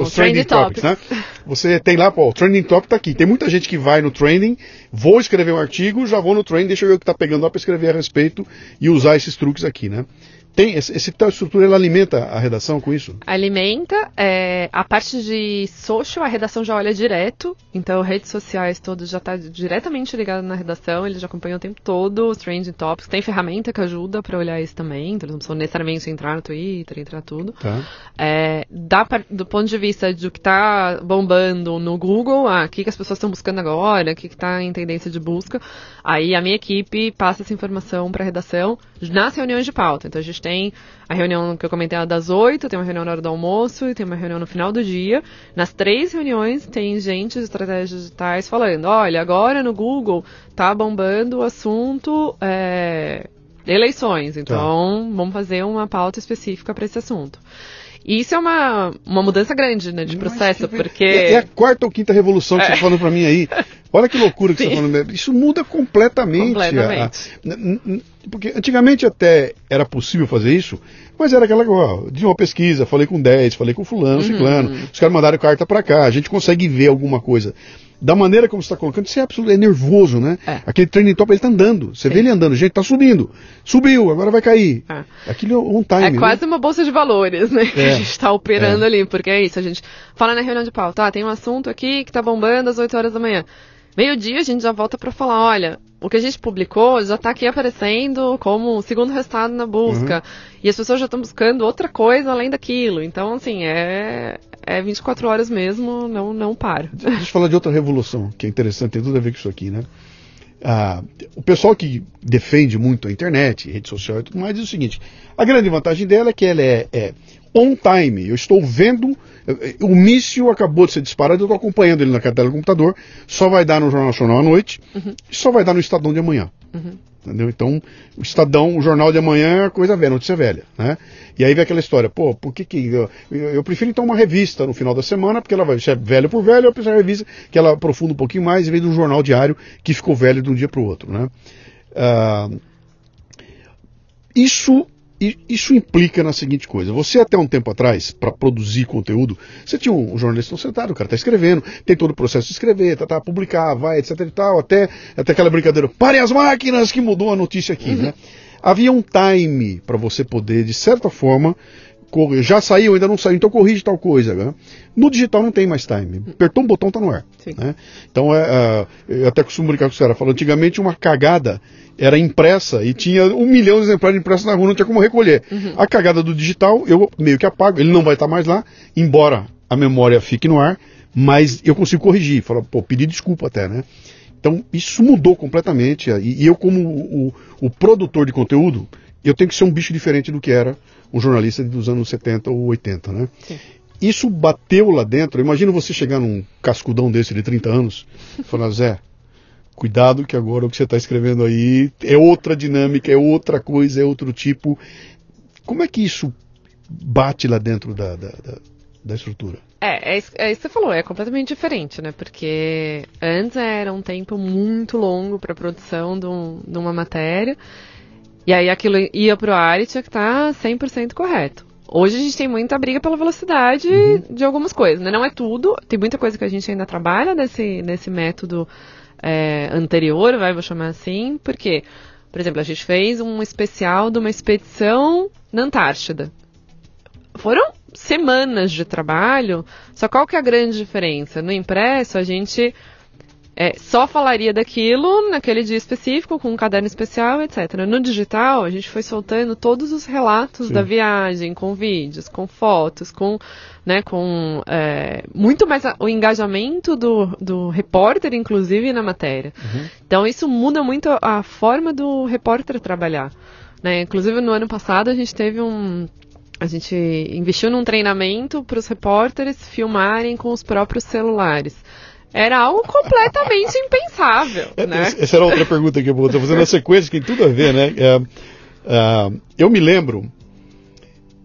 os trending, topics, topics, né? Você tem lá, pô, o trending topic tá aqui. Tem muita gente que vai no trending, vou escrever um artigo, já vou no trending, deixa eu ver o que tá pegando lá para escrever a respeito e usar esses truques aqui, né? Tem esse, esse tal estrutura, ela alimenta a redação com isso? Alimenta. É, a parte de social, a redação já olha direto. Então, redes sociais todas já está diretamente ligada na redação. Eles já acompanham o tempo todo os trending topics. Tem ferramenta que ajuda para olhar isso também. Então, eles não precisam necessariamente entrar no Twitter, entrar tudo. Tá. É, do ponto de vista do que está bombando no Google, ah, o que, que as pessoas estão buscando agora, o que está em tendência de busca. Aí a minha equipe passa essa informação para a redação nas reuniões de pauta. Então, a gente tem a reunião que eu comentei das 8, tem uma reunião na hora do almoço e tem uma reunião no final do dia. Nas três reuniões tem gente de estratégias digitais falando, olha, agora no Google tá bombando o assunto é, eleições, então tá. vamos fazer uma pauta específica para esse assunto. E isso é uma, uma mudança grande né, de processo, porque... É, é, a quarta ou quinta revolução que é. você está falando para mim aí. Olha que loucura que Sim. você está falando. Isso muda completamente. Completamente. A, porque antigamente até era possível fazer isso, mas era aquela ó, de uma pesquisa, falei com 10, falei com fulano, uhum. ciclano, os caras mandaram carta para cá, a gente consegue ver alguma coisa da maneira como você está colocando, isso é absoluto, é nervoso, né? É. Aquele training top, ele está andando. Você vê ele andando, gente, está subindo. Subiu, agora vai cair. É. Aquilo é um time. É né? quase uma bolsa de valores, né? É. Que a gente está operando é. ali, porque é isso, a gente fala na reunião de pauta, ah, tem um assunto aqui que está bombando às 8 horas da manhã. Meio-dia a gente já volta para falar, olha, o que a gente publicou já está aqui aparecendo como o segundo resultado na busca. Uhum. E as pessoas já estão buscando outra coisa além daquilo. Então, assim, é, é 24 horas mesmo, não, não para. Deixa eu falar de outra revolução, que é interessante, tem tudo a ver com isso aqui, né? Ah, o pessoal que defende muito a internet, rede social e tudo mais, diz o seguinte: a grande vantagem dela é que ela é, é on time. Eu estou vendo, o míssil acabou de ser disparado, eu estou acompanhando ele na tela do computador, só vai dar no Jornal Nacional à noite, uhum. e só vai dar no Estadão de amanhã. Uhum. Entendeu? Então, o Estadão, o Jornal de Amanhã é coisa velha, notícia velha. Né? E aí vem aquela história, pô, por que que. Eu, eu, prefiro então uma revista no final da semana, porque ela vai ser velha por velho, eu preciso uma revista que ela aprofunda um pouquinho mais, em vez de um jornal diário que ficou velho de um dia para o outro. Né? Uh, isso isso implica na seguinte coisa: você até um tempo atrás, para produzir conteúdo, você tinha um jornalista sentado, o cara está escrevendo, tem todo o processo de escrever, tá, tá, publicar, vai, etc e tal, até, até aquela brincadeira, parem as máquinas que mudou a notícia aqui, uhum. né? Havia um time para você poder, de certa forma, já saiu, ainda não saiu, então corrige tal coisa. Né? No digital não tem mais time. Apertou um botão, tá no ar. Né? Então, é, é, eu até costumo brincar com o cara, falando, antigamente uma cagada era impressa e tinha um milhão de exemplares impressos na rua, não tinha como recolher. Uhum. A cagada do digital, eu meio que apago, ele não vai estar mais lá, embora a memória fique no ar, mas eu consigo corrigir, falar, pô, pedir desculpa até, né? Então, isso mudou completamente. E, eu, como o, o produtor de conteúdo, eu tenho que ser um bicho diferente do que era um jornalista dos anos 70 ou 80, né? Sim. Isso bateu lá dentro. Imagina você chegar num cascudão desse de 30 anos e falar, Zé, cuidado que agora o que você está escrevendo aí é outra dinâmica, é outra coisa, é outro tipo. Como é que isso bate lá dentro da, da, da, da estrutura? É, é, é isso que você falou, é completamente diferente, né? Porque antes era um tempo muito longo para a produção de, um, de uma matéria. E aí aquilo ia pro ar e tinha que estar 100% correto. Hoje a gente tem muita briga pela velocidade uhum. de algumas coisas, né? Não é tudo, tem muita coisa que a gente ainda trabalha nesse, nesse método é, anterior, vai, vou chamar assim, porque Por exemplo, a gente fez um especial de uma expedição na Antártida. Foram semanas de trabalho, só qual que é a grande diferença? No impresso, a gente é, só falaria daquilo naquele dia específico, com um caderno especial, etc. No digital, a gente foi soltando todos os relatos Sim. da viagem, com vídeos, com fotos, com, né, com é, muito mais a, o engajamento do, do repórter, inclusive, na matéria. Uhum. Então, isso muda muito a forma do repórter trabalhar. Né? Inclusive, no ano passado, a gente teve um, a gente investiu num treinamento para os repórteres filmarem com os próprios celulares. Era algo completamente impensável, é, né? Essa era outra pergunta que eu vou fazendo na sequência, que tem tudo a ver, né? É, é, eu me lembro,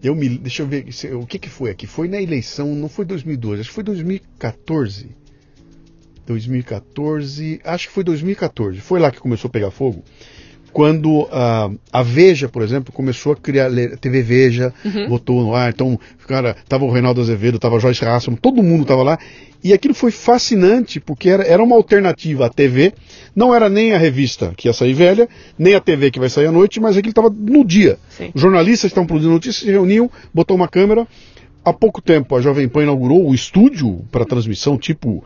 eu me, deixa eu ver, o que que foi aqui? Foi na eleição, não foi 2012, acho que foi 2014. 2014, acho que foi 2014. Foi lá que começou a pegar fogo quando uh, a Veja, por exemplo, começou a criar a TV Veja, uhum. botou no ar, então, cara, tava o Reinaldo Azevedo, tava Joyce Rassam, todo mundo tava lá, e aquilo foi fascinante, porque era, era uma alternativa à TV, não era nem a revista que ia sair velha, nem a TV que vai sair à noite, mas aquilo estava no dia. Sim. Os jornalistas que estavam produzindo notícias se reuniam, botou uma câmera, há pouco tempo a Jovem Pan inaugurou o estúdio para transmissão, tipo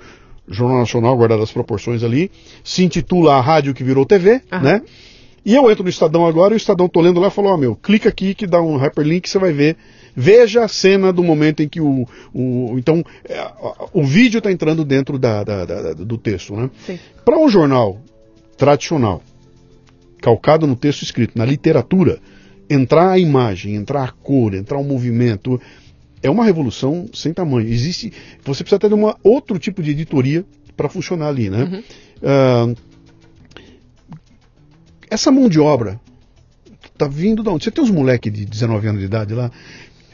Jornal Nacional, guardado as proporções ali, se intitula A Rádio que Virou TV, né? E eu entro no Estadão agora e o Estadão tô lendo lá e falou, ó oh, meu, clica aqui que dá um hyperlink você vai ver. Veja a cena do momento em que o. o então, é, o vídeo está entrando dentro da, da, da, do texto, né? Para um jornal tradicional, calcado no texto escrito, na literatura, entrar a imagem, entrar a cor, entrar o movimento, é uma revolução sem tamanho. Existe. Você precisa ter uma outro tipo de editoria para funcionar ali, né? Uhum. Uh, essa mão de obra tá vindo de onde? Você tem uns moleques de 19 anos de idade lá?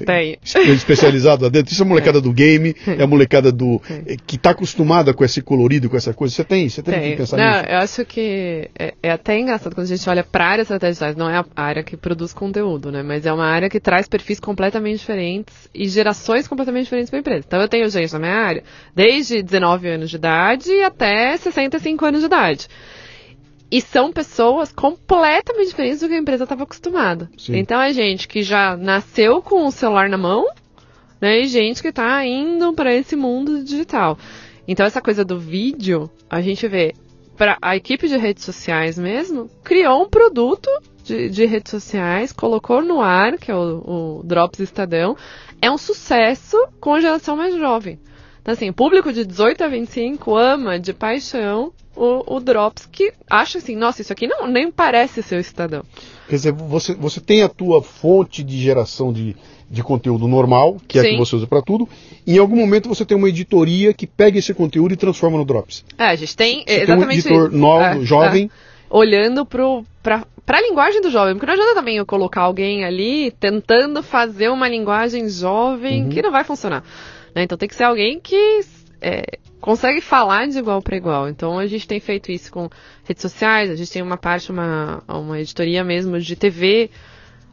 Tem. Especializado lá dentro. Isso é a molecada do game, é a molecada do. Tem. que está acostumada com esse colorido, com essa coisa. Você tem? Você tem, tem. que pensar não, nisso. Eu acho que é, é, até engraçado quando a gente olha para a área estratégica, não é a área que produz conteúdo, né? Mas é uma área que traz perfis completamente diferentes e gerações completamente diferentes para a empresa. Então eu tenho gente na minha área desde 19 anos de idade até 65 anos de idade. E são pessoas completamente diferentes do que a empresa estava acostumada. Sim. Então é gente que já nasceu com o celular na mão, né? E gente que está indo para esse mundo digital. Então essa coisa do vídeo, a gente vê para a equipe de redes sociais mesmo, criou um produto de, de, redes sociais, colocou no ar, que é o, o Drops Estadão, é um sucesso com a geração mais jovem. Então, assim, o público de 18 a 25 ama de paixão o, o Drops, que acha assim, nossa, isso aqui não nem parece ser o Estadão. Quer dizer, você, você tem a tua fonte de geração de, de conteúdo normal, que é Sim. a que você usa para tudo, e em algum momento você tem uma editoria que pega esse conteúdo e transforma no Drops. É, a gente tem você exatamente tem um editor novo, é, jovem. É. Olhando para a linguagem do jovem, porque não adianta também eu colocar alguém ali tentando fazer uma linguagem jovem uhum. que não vai funcionar. Né? Então tem que ser alguém que é, consegue falar de igual para igual. Então a gente tem feito isso com redes sociais, a gente tem uma parte, uma, uma editoria mesmo de TV,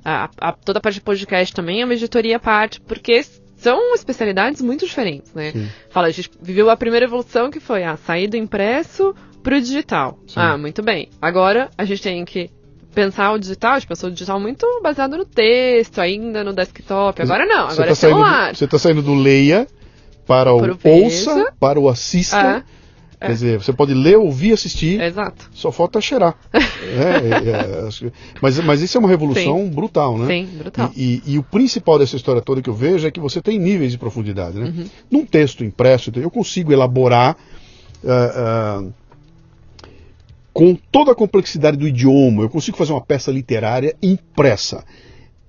a, a, toda a parte de podcast também é uma editoria à parte, porque são especialidades muito diferentes, né? Sim. Fala, a gente viveu a primeira evolução que foi a ah, sair do impresso para o digital. Sim. Ah, muito bem. Agora a gente tem que pensar o digital, a gente pensou o digital muito baseado no texto, ainda no desktop. Agora não, agora tá é celular. Do, você está saindo do Leia para o ouça, para o assista. É, Quer é. dizer, você pode ler, ouvir, assistir. Exato. Só falta cheirar. é, é, mas, mas isso é uma revolução Sim. brutal, né? Sim, brutal. E, e, e, o principal dessa história toda que eu vejo é que você tem níveis de profundidade, né? Uhum. Num texto impresso, eu consigo elaborar uh, uh, com toda a complexidade do idioma, eu consigo fazer uma peça literária impressa.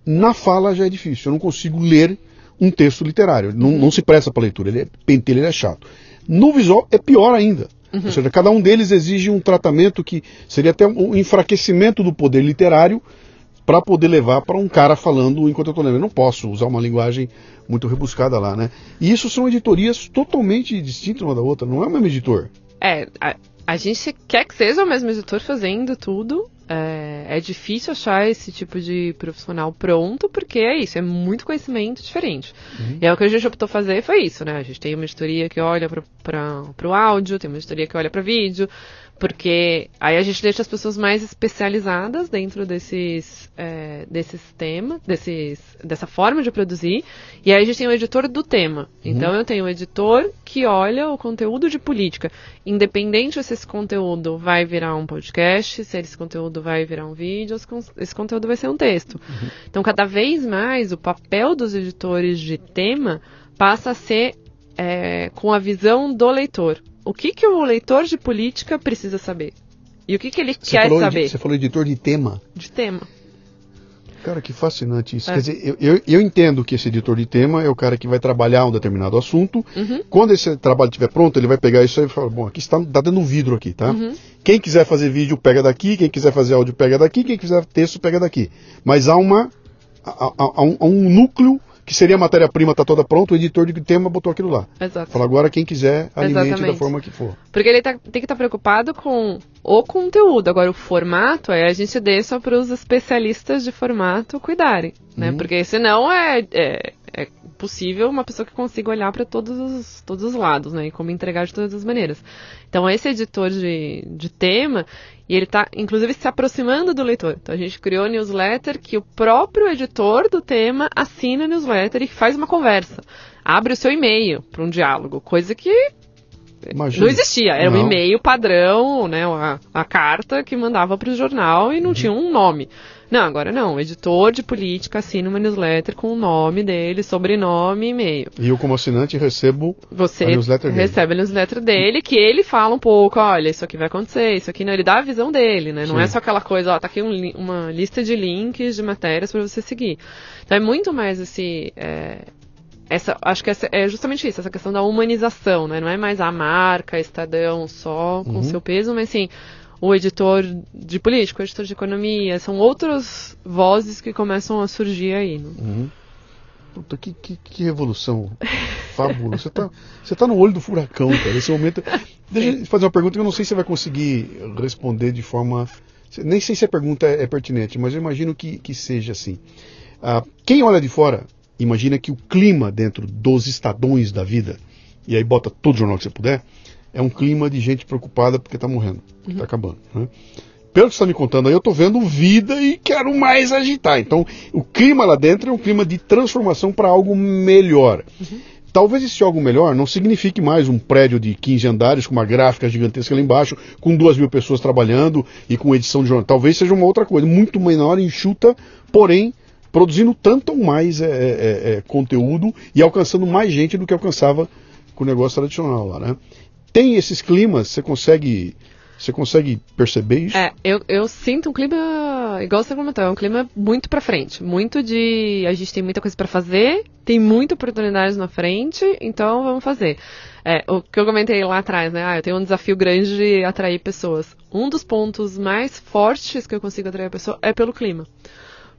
Na fala já é difícil, eu não consigo ler um texto literário. Não, não se presta para leitura, ele é pentelho, ele é chato. No visual é pior ainda. Uhum. Ou seja, cada um deles exige um tratamento que seria até um enfraquecimento do poder literário para poder levar para um cara falando enquanto eu estou lendo. Eu não posso usar uma linguagem muito rebuscada lá, né? E isso são editorias totalmente distintas uma da outra, não é o mesmo editor. É, a, a gente quer que seja o mesmo editor fazendo tudo, é, é, difícil achar esse tipo de profissional pronto, porque é isso, é muito conhecimento diferente. Uhum. E é o que a gente optou fazer foi isso, né? A gente tem uma editoria que olha para o áudio, tem uma editoria que olha para vídeo, Porque aí a gente deixa as pessoas mais especializadas dentro desses, é, desses temas, desses, dessa forma de produzir. E aí a gente tem o editor do tema. Uhum. Então eu tenho o editor que olha o conteúdo de política. Independente se esse conteúdo vai virar um podcast, se esse conteúdo vai virar um vídeo, esse conteúdo vai ser um texto. Uhum. Então cada vez mais o papel dos editores de tema passa a ser é, com a visão do leitor o que, que o leitor de política precisa saber. E o que, que ele você quer saber. Você falou editor de tema. De tema. Cara, que fascinante isso. É. Quer dizer, eu, eu, eu, entendo que esse editor de tema é o cara que vai trabalhar um determinado assunto. Uhum. Quando esse trabalho estiver pronto, ele vai pegar isso aí e falar, bom, aqui está tá dando vidro aqui, tá? Uhum. Quem quiser fazer vídeo, pega daqui. Quem quiser fazer áudio, pega daqui. Quem quiser texto, pega daqui. Mas há uma... há, há, há um, há um núcleo que seria a matéria-prima, está toda pronta, o editor de tema botou aquilo lá. Exato. Fala agora quem quiser, alimente Exatamente. da forma que for. Porque ele tá, tem que estar tá preocupado com o conteúdo. Agora, o formato, é a gente deixa para os especialistas de formato cuidarem, né? Uhum. Porque senão é, é, é possível uma pessoa que consiga olhar para todos os, todos os lados, né? E como entregar de todas as maneiras. Então, esse editor de, de tema, e ele está, inclusive, se aproximando do leitor. Então, a gente criou newsletter que o próprio editor do tema assina a newsletter e faz uma conversa. Abre o seu e-mail para um diálogo, coisa que Imagina. Não existia, era não. um e-mail padrão, né, a, a carta que mandava para o jornal e não uhum. tinha um nome. Não, agora não. Editor de política assina uma newsletter com o nome dele, sobrenome e e-mail. E eu, como assinante, recebo Você a newsletter dele. recebe a newsletter dele, que ele fala um pouco, olha, isso aqui vai acontecer, isso aqui não. Ele dá a visão dele, né? Não Sim. é só aquela coisa, ó, tá aqui um, uma lista de links, de matérias para você seguir. Então é muito mais esse. É, essa, acho que essa, é justamente isso, essa questão da humanização, né? Não é mais a marca, Estadão só com uhum. seu peso, mas assim, o editor de política, o editor de economia, são outras vozes que começam a surgir aí. Né? Uhum. Puta, que, que, que revolução fabulosa. Você tá, você tá no olho do furacão, cara. Nesse momento. Deixa eu fazer uma pergunta que eu não sei se você vai conseguir responder de forma. Nem sei se a pergunta é, pertinente, mas eu imagino que, que seja assim. Ah, quem olha de fora imagina que o clima dentro dos estadões da vida, e aí bota todo jornal que você puder, é um clima de gente preocupada porque está morrendo, está uhum. acabando. Né? Pelo que você está me contando aí, eu estou vendo vida e quero mais agitar. Então, o clima lá dentro é um clima de transformação para algo melhor. Uhum. Talvez esse algo melhor não signifique mais um prédio de 15 andares com uma gráfica gigantesca lá embaixo, com duas mil pessoas trabalhando e com edição de jornal. Talvez seja uma outra coisa, muito menor, enxuta, porém produzindo tanto ou mais é, é, é, conteúdo e alcançando mais gente do que alcançava com o negócio tradicional lá, né? Tem esses climas, você consegue. Você consegue perceber isso? É, eu, eu sinto um clima, igual você comentou, é um clima muito pra frente. Muito de. A gente tem muita coisa para fazer, tem muita oportunidade na frente, então vamos fazer. É, o que eu comentei lá atrás, né? Ah, eu tenho um desafio grande de atrair pessoas. Um dos pontos mais fortes que eu consigo atrair a pessoa é pelo clima.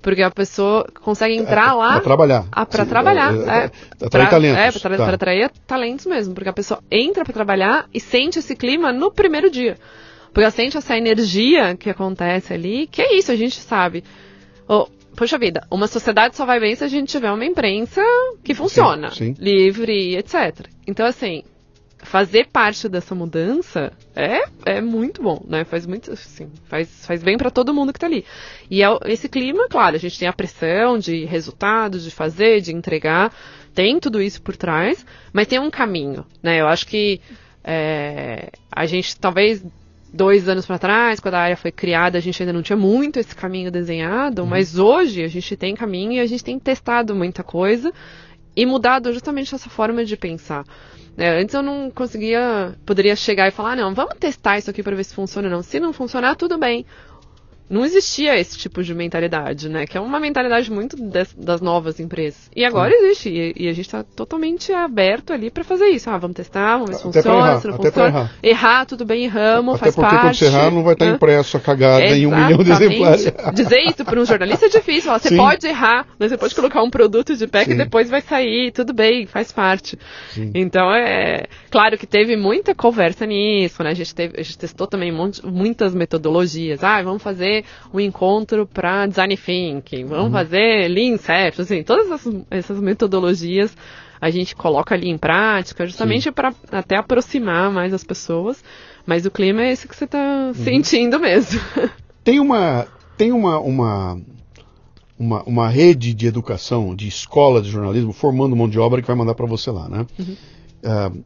Porque a pessoa consegue é, entrar é, lá. Pra trabalhar. Ah, pra Sim, trabalhar. É, é, é atrair talentos. É, pra, tra tá. atrair talentos mesmo. Porque a pessoa entra pra trabalhar e sente esse clima no primeiro dia. Porque ela sente essa energia que acontece ali, que é isso, a gente sabe. Oh, poxa vida, uma sociedade só vai bem se a gente tiver uma imprensa que funciona, sim, sim. livre, etc. Então, assim, fazer parte dessa mudança é, é muito bom, né? Faz muito, assim, faz, faz bem para todo mundo que tá ali. E é, esse clima, claro, a gente tem a pressão de resultados, de fazer, de entregar, tem tudo isso por trás, mas tem um caminho, né? Eu acho que é, a gente talvez dois anos para trás, quando a área foi criada, a gente ainda não tinha muito esse caminho desenhado, uhum. mas hoje a gente tem caminho e a gente tem testado muita coisa e mudado justamente essa forma de pensar. É, antes eu não conseguia, poderia chegar e falar, não, vamos testar isso aqui para ver se funciona ou não. Se não funcionar, tudo bem não existia esse tipo de mentalidade, né? Que é uma mentalidade muito des, das novas empresas. E agora Sim. existe. E, e, a gente está totalmente aberto ali para fazer isso. Ah, vamos testar, vamos ver se até funciona, errar, se não funciona. Errar. errar. tudo bem, erramos, até faz parte. Até porque quando você errar, não vai estar impresso a cagada em um milhão de exemplares. Dizer isso para um jornalista é difícil. Ó, você Sim. pode errar, mas você pode colocar um produto de pé Sim. que depois vai sair, tudo bem, faz parte. Sim. Então, é claro que teve muita conversa nisso, né? A gente, teve, a gente testou também muitas metodologias. Ah, vamos fazer um encontro para design thinking, vamos uhum. fazer lean inception, assim, todas essas, essas, metodologias a gente coloca ali em prática, justamente para até aproximar mais as pessoas. Mas o clima é esse que você está uhum. sentindo mesmo. Tem uma tem uma, uma uma, uma rede de educação, de escola de jornalismo, formando mão de obra que vai mandar para você lá, né? Uhum. Uh,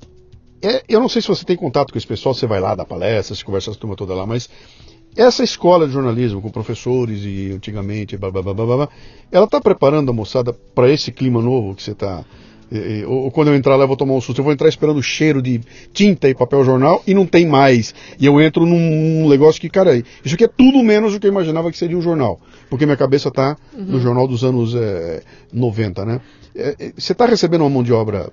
é, eu não sei se você tem contato com esse pessoal, você vai lá dar palestras, você conversa com a turma toda lá, mas essa escola de jornalismo, com professores e antigamente, blá, blá, blá, blá, blá ela está preparando a moçada para esse clima novo que você está ou, quando eu entrar lá eu vou tomar um susto, eu vou entrar esperando o cheiro de tinta e papel jornal e não tem mais. E eu entro num, negócio que, cara, isso aqui é tudo menos do que eu imaginava que seria um jornal. Porque minha cabeça está uhum. no jornal dos anos é, 90, né? É, é você está recebendo uma mão de obra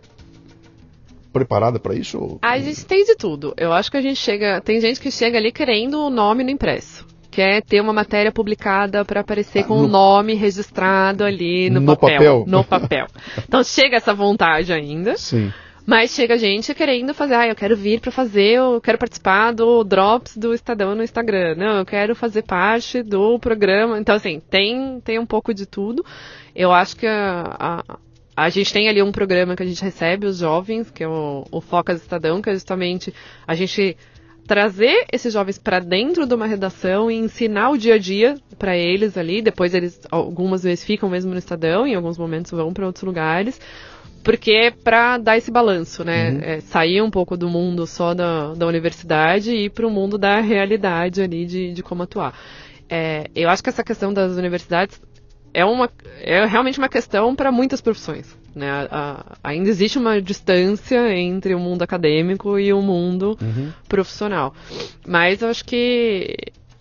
preparada para isso? A gente tem de tudo. Eu acho que a gente chega. Tem gente que chega ali querendo o nome no impresso quer ter uma matéria publicada para aparecer ah, com o no... um nome registrado ali no, no papel, papel, No papel. Então chega essa vontade ainda. Sim. Mas chega gente querendo fazer, ah, eu quero vir para fazer, eu quero participar do Drops do Estadão no Instagram. Não, eu quero fazer parte do programa. Então, assim, tem, tem um pouco de tudo. Eu acho que a, a, a gente tem ali um programa que a gente recebe os jovens, que é o, o Focas Estadão, que é justamente a gente trazer esses jovens para dentro de uma redação e ensinar o dia a dia para eles ali. Depois eles algumas vezes ficam mesmo no Estadão, em alguns momentos vão para outros lugares. Porque é para dar esse balanço, né? Uhum. É, sair um pouco do mundo só da, da universidade e ir para o mundo da realidade ali de, de como atuar. É, eu acho que essa questão das universidades é, uma, é realmente uma questão para muitas profissões. Né? A, a, ainda existe uma distância entre o mundo acadêmico e o mundo uhum. profissional. Mas eu acho que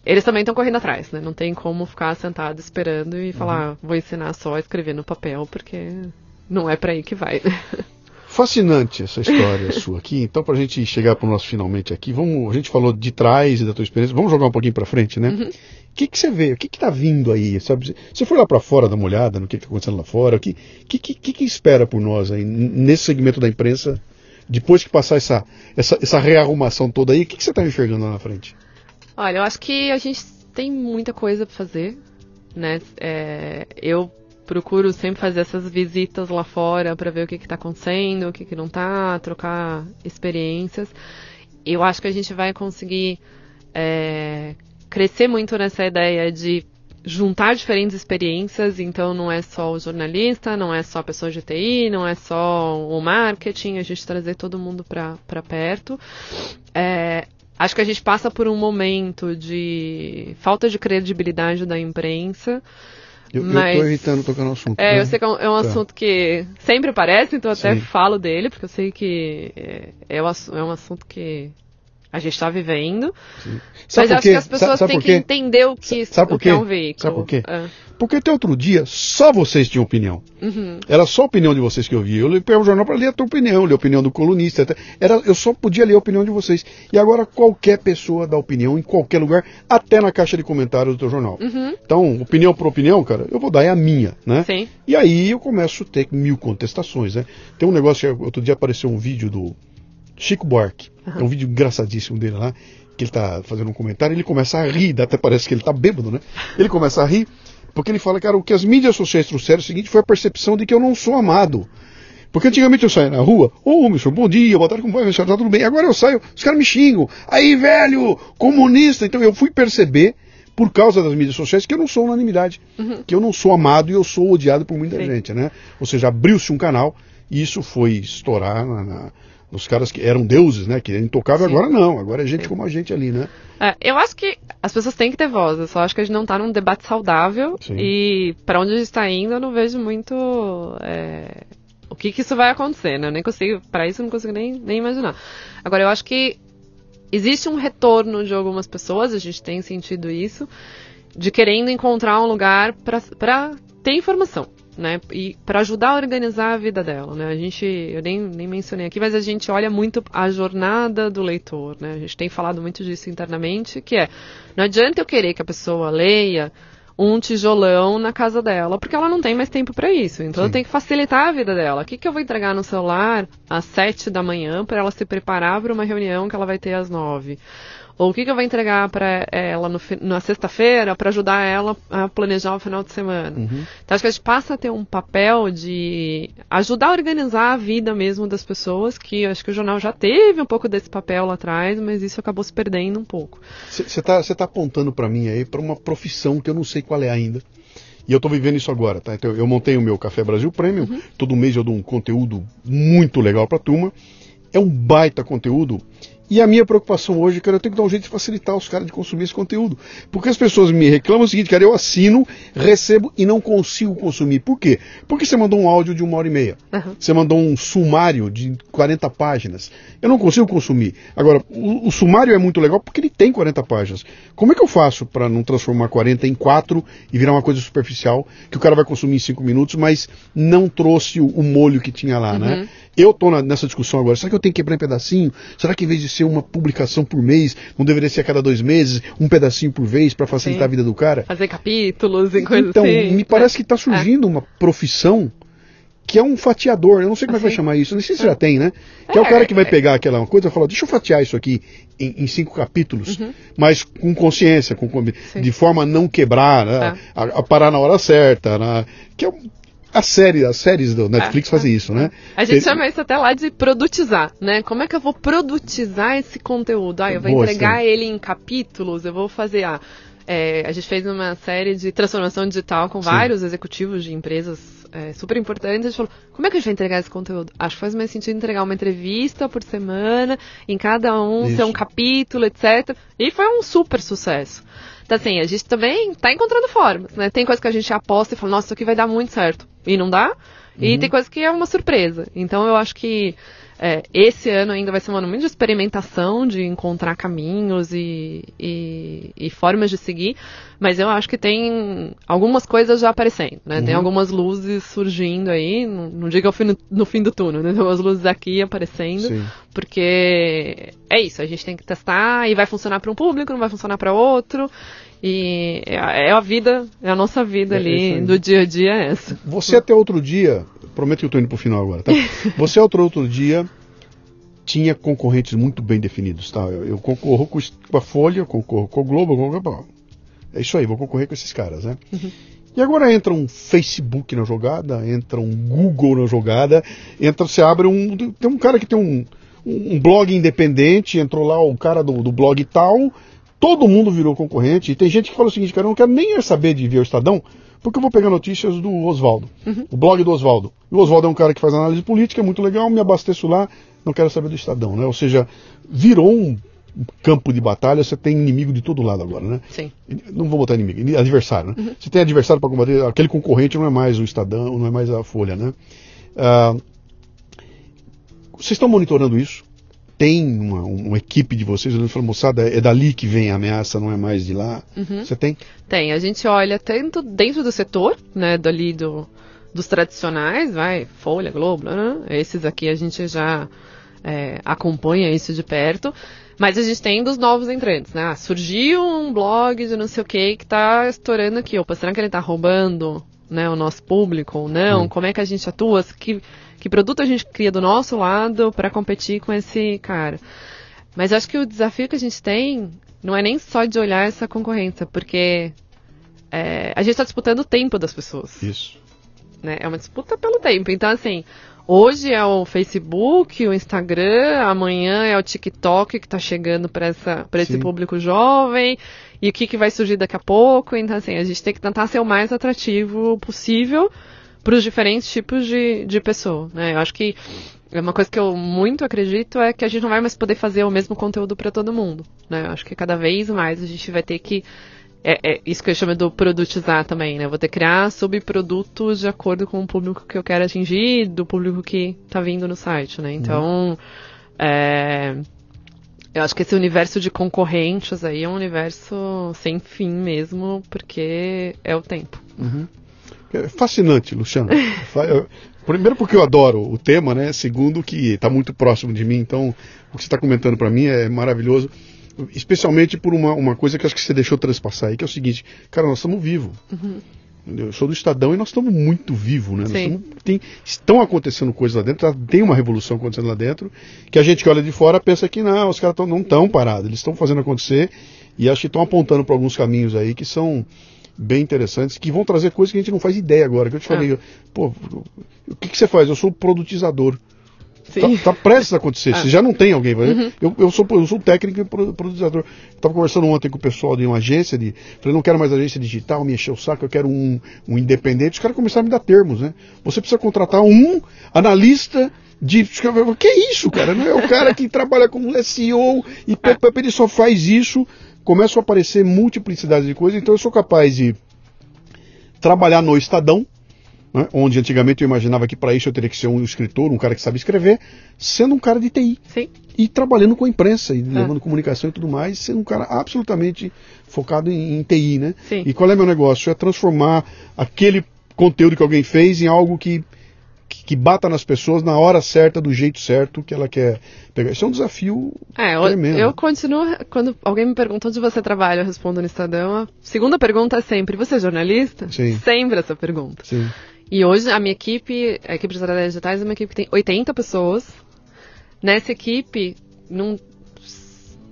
eles também estão correndo atrás, né? Não tem como ficar sentado esperando e falar, uhum. Ah, vou ensinar só a escrever no papel, porque não é para aí que vai. Fascinante essa história sua aqui. Então, para a gente chegar para o nosso finalmente aqui, vamos, a gente falou de trás e da tua experiência, vamos jogar um pouquinho para frente, né? Uhum que, que você vê? O que está vindo aí? Sabe? Você foi lá para fora dar uma olhada no que está acontecendo lá fora? O que, que, que, que espera por nós aí nesse segmento da imprensa? Depois que passar essa, essa, essa rearrumação toda aí, o que, que você está enxergando lá na frente? Olha, eu acho que a gente tem muita coisa para fazer, né? É, eu procuro sempre fazer essas visitas lá fora para ver o que está acontecendo, o que, que não está, trocar experiências. Eu acho que a gente vai conseguir é, crescer muito nessa ideia de juntar diferentes experiências, então não é só o jornalista, não é só a pessoa de TI, não é só o marketing, a gente trazer todo mundo para perto. É, acho que a gente passa por um momento de falta de credibilidade da imprensa. Eu, mas, eu tô evitando tocar no assunto. É, né? eu sei que é um, é um tá. assunto que sempre aparece, então eu até Sim. falo dele, porque eu sei que é, é, é um assunto que a gente está vivendo. Mas acho que as pessoas têm que entender o que, sabe por quê? é um veículo. Sabe por quê? É. Porque até outro dia só vocês tinham opinião. Uhum. Era só a opinião de vocês que eu via. Eu li o jornal para ler a tua opinião, ler a opinião do colunista. Era, eu só podia ler a opinião de vocês. E agora qualquer pessoa dá opinião em qualquer lugar, até na caixa de comentários do teu jornal. Uhum. Então, opinião por opinião, cara, eu vou dar é a minha, né? Sim. E aí eu começo a ter mil contestações, né? Tem um negócio que outro dia apareceu um vídeo do Chico Buarque. Uhum. É um vídeo engraçadíssimo dele lá, que ele está fazendo um comentário, ele começa a rir, até parece que ele está bêbado, né? Ele começa a rir, porque ele fala, cara, o que as mídias sociais trouxeram é o seguinte, foi a percepção de que eu não sou amado. Porque antigamente eu saía na rua, ô, oh, senhor, bom dia, boa tarde, como vai, meu senhor, tá tudo bem? Agora eu saio, os caras me xingam, aí, velho, comunista. Então eu fui perceber, por causa das mídias sociais, que eu não sou unanimidade, uhum. que eu não sou amado e eu sou odiado por muita Sim. gente, né? Ou seja, abriu-se um canal e isso foi estourar na, na os caras que eram deuses, né? Que é intocável, Sim. agora não, agora é gente Sim. como a gente ali, né? É, eu acho que as pessoas têm que ter voz, eu só acho que a gente não está num debate saudável Sim. e para onde a gente está indo eu não vejo muito é, o que, que, isso vai acontecer, né? Eu nem consigo, para isso eu não consigo nem, nem imaginar. Agora, eu acho que existe um retorno de algumas pessoas, a gente tem sentido isso, de querendo encontrar um lugar para ter informação né? E para ajudar a organizar a vida dela, né? A gente, eu nem, nem mencionei aqui, mas a gente olha muito a jornada do leitor, né? A gente tem falado muito disso internamente, que é, não adianta eu querer que a pessoa leia um tijolão na casa dela, porque ela não tem mais tempo para isso. Então Sim. eu tenho que facilitar a vida dela. O que, que eu vou entregar no celular às sete da manhã para ela se preparar para uma reunião que ela vai ter às nove? Ou o que, que eu vou entregar para ela no, na sexta-feira para ajudar ela a planejar o final de semana. Uhum. Então acho que a gente passa a ter um papel de ajudar a organizar a vida mesmo das pessoas, que acho que o jornal já teve um pouco desse papel lá atrás, mas isso acabou se perdendo um pouco. Você está tá apontando para mim aí para uma profissão que eu não sei qual é ainda. E eu estou vivendo isso agora, tá? Então eu montei o meu Café Brasil Premium, uhum. todo mês eu dou um conteúdo muito legal para a turma. É um baita conteúdo e a minha preocupação hoje, cara, eu tenho que dar um jeito de facilitar os caras de consumir esse conteúdo. Porque as pessoas me reclamam o seguinte, cara, eu assino, recebo e não consigo consumir. Por quê? Porque você mandou um áudio de uma hora e meia. Uhum. Você mandou um sumário de 40 páginas. Eu não consigo consumir. Agora, o, o, sumário é muito legal porque ele tem 40 páginas. Como é que eu faço para não transformar 40 em 4 e virar uma coisa superficial que o cara vai consumir em 5 minutos, mas não trouxe o, o molho que tinha lá, né? uhum. né? Eu estou nessa discussão agora. Será que eu tenho que quebrar em pedacinho? Será que em vez de ser uma publicação por mês, não deveria ser a cada dois meses, um pedacinho por vez para facilitar Sim. a vida do cara? Fazer capítulos e coisas então, assim. Então, me parece que está é. surgindo é. uma profissão que é um fatiador. Eu não sei como é que vai chamar isso. Não sei se é. já tem, né? Que é, é, o cara que vai é. pegar aquela coisa e falar, deixa eu fatiar isso aqui em, em cinco capítulos, uhum. mas com consciência, com, de forma a não quebrar, né? Tá. a, a, parar na hora certa, né? que é a série, as séries do Netflix é, fazem isso, né? A gente Ele... chama isso até lá de produtizar, né? Como é que eu vou produtizar esse conteúdo? Ah, eu vou entregar ele em capítulos, eu vou fazer. Ah, é, a gente fez uma série de transformação digital com sim. vários executivos de empresas é, super importantes. A gente falou, como é que a gente vai entregar esse conteúdo? Acho que faz mais sentido entregar uma entrevista por semana, em cada um isso. ser um capítulo, etc. E foi um super sucesso. Então, assim, a gente também está encontrando formas, né? Tem coisa que a gente aposta e fala, nossa, isso aqui vai dar muito certo. E não dá. Uhum. E tem coisa que é uma surpresa. Então, eu acho que é, esse ano ainda vai ser um ano muito de experimentação, de encontrar caminhos e, e, e, formas de seguir, mas eu acho que tem algumas coisas já aparecendo, né? Uhum. Tem algumas luzes surgindo aí, não, não diga fim no, no, fim do túnel, né? Tem umas luzes aqui aparecendo, Sim. porque é isso, a gente tem que testar e vai funcionar para um público, não vai funcionar para outro, e é, a vida, é a nossa vida é, ali do dia a dia é essa. Você até outro dia, prometo que eu estou indo para o final agora, tá? Você outro outro dia tinha concorrentes muito bem definidos, tá? Eu, eu concorro com, a Folha, concorro com o Globo, concorro, é isso aí, vou concorrer com esses caras, né? Uhum. E agora entra um Facebook na jogada, entra um Google na jogada, entra, você abre um. Tem um cara que tem um, um blog independente, entrou lá o cara do, do blog tal, todo mundo virou concorrente. E tem gente que fala o seguinte, cara, eu não quero nem saber de ver o Estadão, porque eu vou pegar notícias do Oswaldo, uhum. o blog do Oswaldo. o Oswaldo é um cara que faz análise política, é muito legal, me abasteço lá, não quero saber do Estadão, né? Ou seja, virou um campo de batalha, você tem inimigo de todo lado agora, né? Sim. Não vou botar inimigo, adversário, né? Uhum. Você tem adversário para combater, aquele concorrente não é mais o Estadão, não é mais a Folha, né? Uh, vocês estão monitorando isso? Tem uma, uma, equipe de vocês olhando e falando, moçada, é dali que vem a ameaça, não é mais de lá? Uhum. Você tem? Tem. A gente olha tanto dentro do setor, né, dali do, dos tradicionais, vai, Folha, Globo, né? esses aqui a gente já é, acompanha isso de perto. Mas a gente tem dos novos entrantes, né? Ah, surgiu um blog de não sei o que que tá estourando aqui. Opa, será que ele tá roubando né, o nosso público ou não? Hum. Como é que a gente atua? Que, que produto a gente cria do nosso lado para competir com esse cara. Mas acho que o desafio que a gente tem não é nem só de olhar essa concorrência, porque é, a gente está disputando o tempo das pessoas. Isso. Né? É uma disputa pelo tempo. Então, assim, hoje é o Facebook, o Instagram, amanhã é o TikTok que está chegando para esse público jovem, e o que, que vai surgir daqui a pouco. Então, assim, a gente tem que tentar ser o mais atrativo possível para os diferentes tipos de, de pessoa. Né? Eu acho que uma coisa que eu muito acredito é que a gente não vai mais poder fazer o mesmo conteúdo para todo mundo. Né? Eu acho que cada vez mais a gente vai ter que é, é, isso que eu chamo do produtizar também, né? Eu vou ter que criar subprodutos de acordo com o público que eu quero atingir, do público que está vindo no site, né? Então, é, eu acho que esse universo de concorrentes aí é um universo sem fim mesmo, porque é o tempo. Uhum. É fascinante, Luciano. Primeiro porque eu adoro o tema, né? Segundo que está muito próximo de mim, então o que você está comentando para mim é maravilhoso. Especialmente por uma, uma coisa que acho que você deixou transpassar aí, que é o seguinte, cara, nós estamos vivos. Uhum. Eu sou do Estadão e nós estamos muito vivos, né? Estamos, tem, estão acontecendo coisas lá dentro, tá, tem uma revolução acontecendo lá dentro, que a gente que olha de fora pensa que não, os caras tão, não estão parados, eles estão fazendo acontecer e acho que estão apontando para alguns caminhos aí que são bem interessantes, que vão trazer coisas que a gente não faz ideia agora. Que eu te falei, ah. pô, o que, que você faz? Eu sou produtizador. Tá, tá, prestes a acontecer. Ah. Você já não tem alguém. Uhum. Eu, eu, sou, eu sou técnico e produzidor. Estava conversando ontem com o pessoal de uma agência. De, falei, não quero mais agência digital, me encher o saco, eu quero um, um independente. Os caras começaram a me dar termos, né? Você precisa contratar um analista de. Que é isso, cara? Não é o cara que trabalha com SEO e ele só faz isso. Começam a aparecer multiplicidade de coisas, então eu sou capaz de trabalhar no Estadão, né, onde antigamente eu imaginava que para isso eu teria que ser um escritor, um cara que sabe escrever, sendo um cara de TI. Sim. E trabalhando com a imprensa, e ah. levando comunicação e tudo mais, sendo um cara absolutamente focado em, em TI, né? Sim. E qual é meu negócio? É transformar aquele conteúdo que alguém fez em algo que que bata nas pessoas na hora certa, do jeito certo que ela quer pegar. Isso é um desafio é, tremendo. Eu continuo, quando alguém me pergunta onde você trabalha, eu respondo no Estadão. A segunda pergunta é sempre, você é jornalista? Sim. Sempre essa pergunta. Sim. E hoje a minha equipe, a equipe de estratégias digitais é uma equipe que tem 80 pessoas. Nessa equipe não,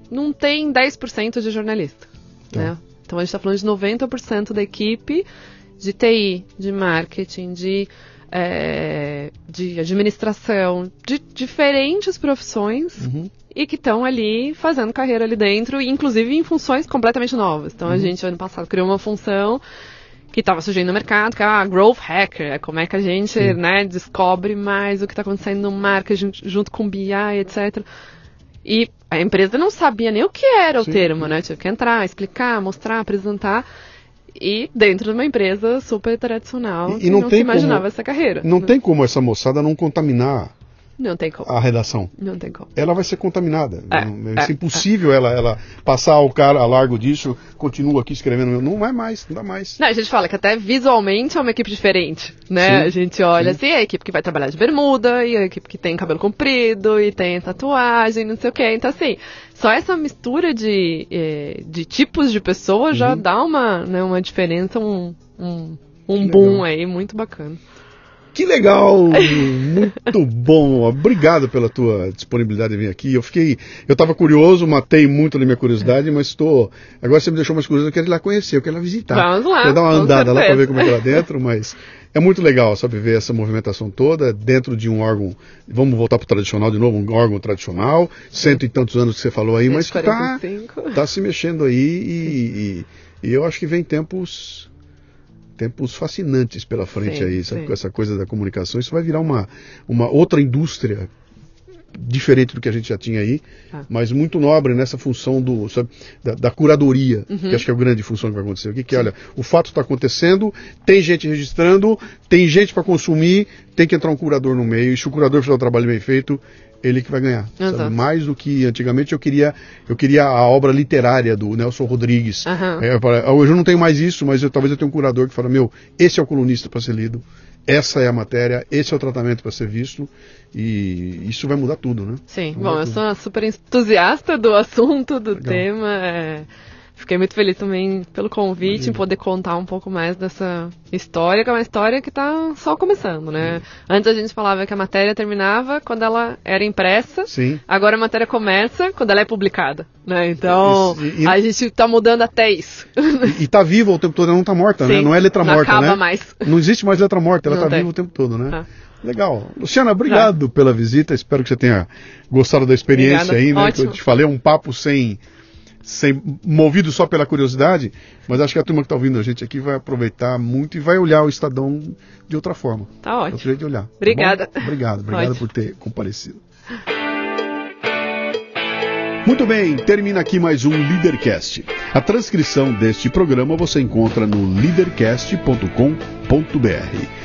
não tem 10% de jornalista. Então. Né? então a gente está falando de 90% da equipe de TI, de marketing, de é, de administração, de diferentes profissões uhum. e que estão ali fazendo carreira ali dentro, inclusive em funções completamente novas. Então uhum. a gente, ano passado, criou uma função que estava surgindo no mercado, que é a Growth Hacker, é como é que a gente né, descobre mais o que está acontecendo no marketing junto com BI, etc. E a empresa não sabia nem o que era Sim. o termo, né? Tive que entrar, explicar, mostrar, apresentar e dentro de uma empresa super tradicional e, e não, não se imaginava como, essa carreira. Não né? tem como essa moçada não contaminar não tem como. A redação. Não tem como. Ela vai ser contaminada. É, é, é impossível é. Ela, ela passar o cara a largo disso, continua aqui escrevendo. Não vai mais, não dá mais. Não, a gente fala que até visualmente é uma equipe diferente, né? Sim, a gente olha sim. assim, é a equipe que vai trabalhar de bermuda, e a equipe que tem cabelo comprido, e tem tatuagem, não sei o quê. Então, assim, só essa mistura de, eh, de tipos de pessoas uhum. já dá uma, né, uma diferença, um, um, um boom aí muito bacana. Que legal, muito bom. Obrigado pela tua disponibilidade de vir aqui. Eu fiquei, eu estava curioso, matei muito na minha curiosidade, mas estou. Agora você me deixou mais curioso, eu quero ir lá conhecer, eu quero ir lá visitar. Vamos lá. Quero dar uma andada lá para ver como é que é lá dentro, mas é muito legal, sabe, ver essa movimentação toda dentro de um órgão. Vamos voltar para o tradicional de novo, um órgão tradicional, cento e tantos anos que você falou aí, mas está tá se mexendo aí e, e, e eu acho que vem tempos tempos fascinantes pela frente sim, aí, sabe? Sim. Com essa coisa da comunicação. Isso vai virar uma, uma outra indústria diferente do que a gente já tinha aí, ah. mas muito nobre nessa função do, sabe, da, da curadoria, uhum. que acho que é a grande função que vai acontecer. O que, que é, olha, o fato está acontecendo, tem gente registrando, tem gente para consumir, tem que entrar um curador no meio, e se o curador fizer o trabalho bem feito, ele que vai ganhar. Mais do que antigamente eu queria, eu queria a obra literária do Nelson Rodrigues. Uhum. É, hoje eu não tenho mais isso, mas eu, talvez eu tenha um curador que fala, meu, esse é o colunista para ser lido, essa é a matéria, esse é o tratamento para ser visto e isso vai mudar tudo, né? Sim, bom, eu sou super entusiasta do assunto, do Legal. tema. É... Fiquei muito feliz também pelo convite, Imagina. em poder contar um pouco mais dessa história, que é uma história que está só começando, né? Sim. Antes a gente falava que a matéria terminava quando ela era impressa, Sim. agora a matéria começa quando ela é publicada, né? Então, e, e, a gente está mudando até isso. E, está viva o tempo todo, ela não está morta, né? Sim, né? Não é letra não morta, acaba né? mais. Não existe mais letra morta, ela está viva o tempo todo, né? Ah. Legal. Luciana, obrigado ah. pela visita. Espero que você tenha gostado da experiência Obrigada. aí, né? Ótimo. Que eu te falei, um papo sem sem, movido só pela curiosidade, mas acho que a turma que está ouvindo a gente aqui vai aproveitar muito e vai olhar o Estadão de outra forma. Tá ótimo. Outro jeito de olhar. Tá obrigada. Tá obrigado, obrigado ótimo. por ter comparecido. Muito bem, termina aqui mais um Leadercast. A transcrição deste programa você encontra no leadercast.com.br.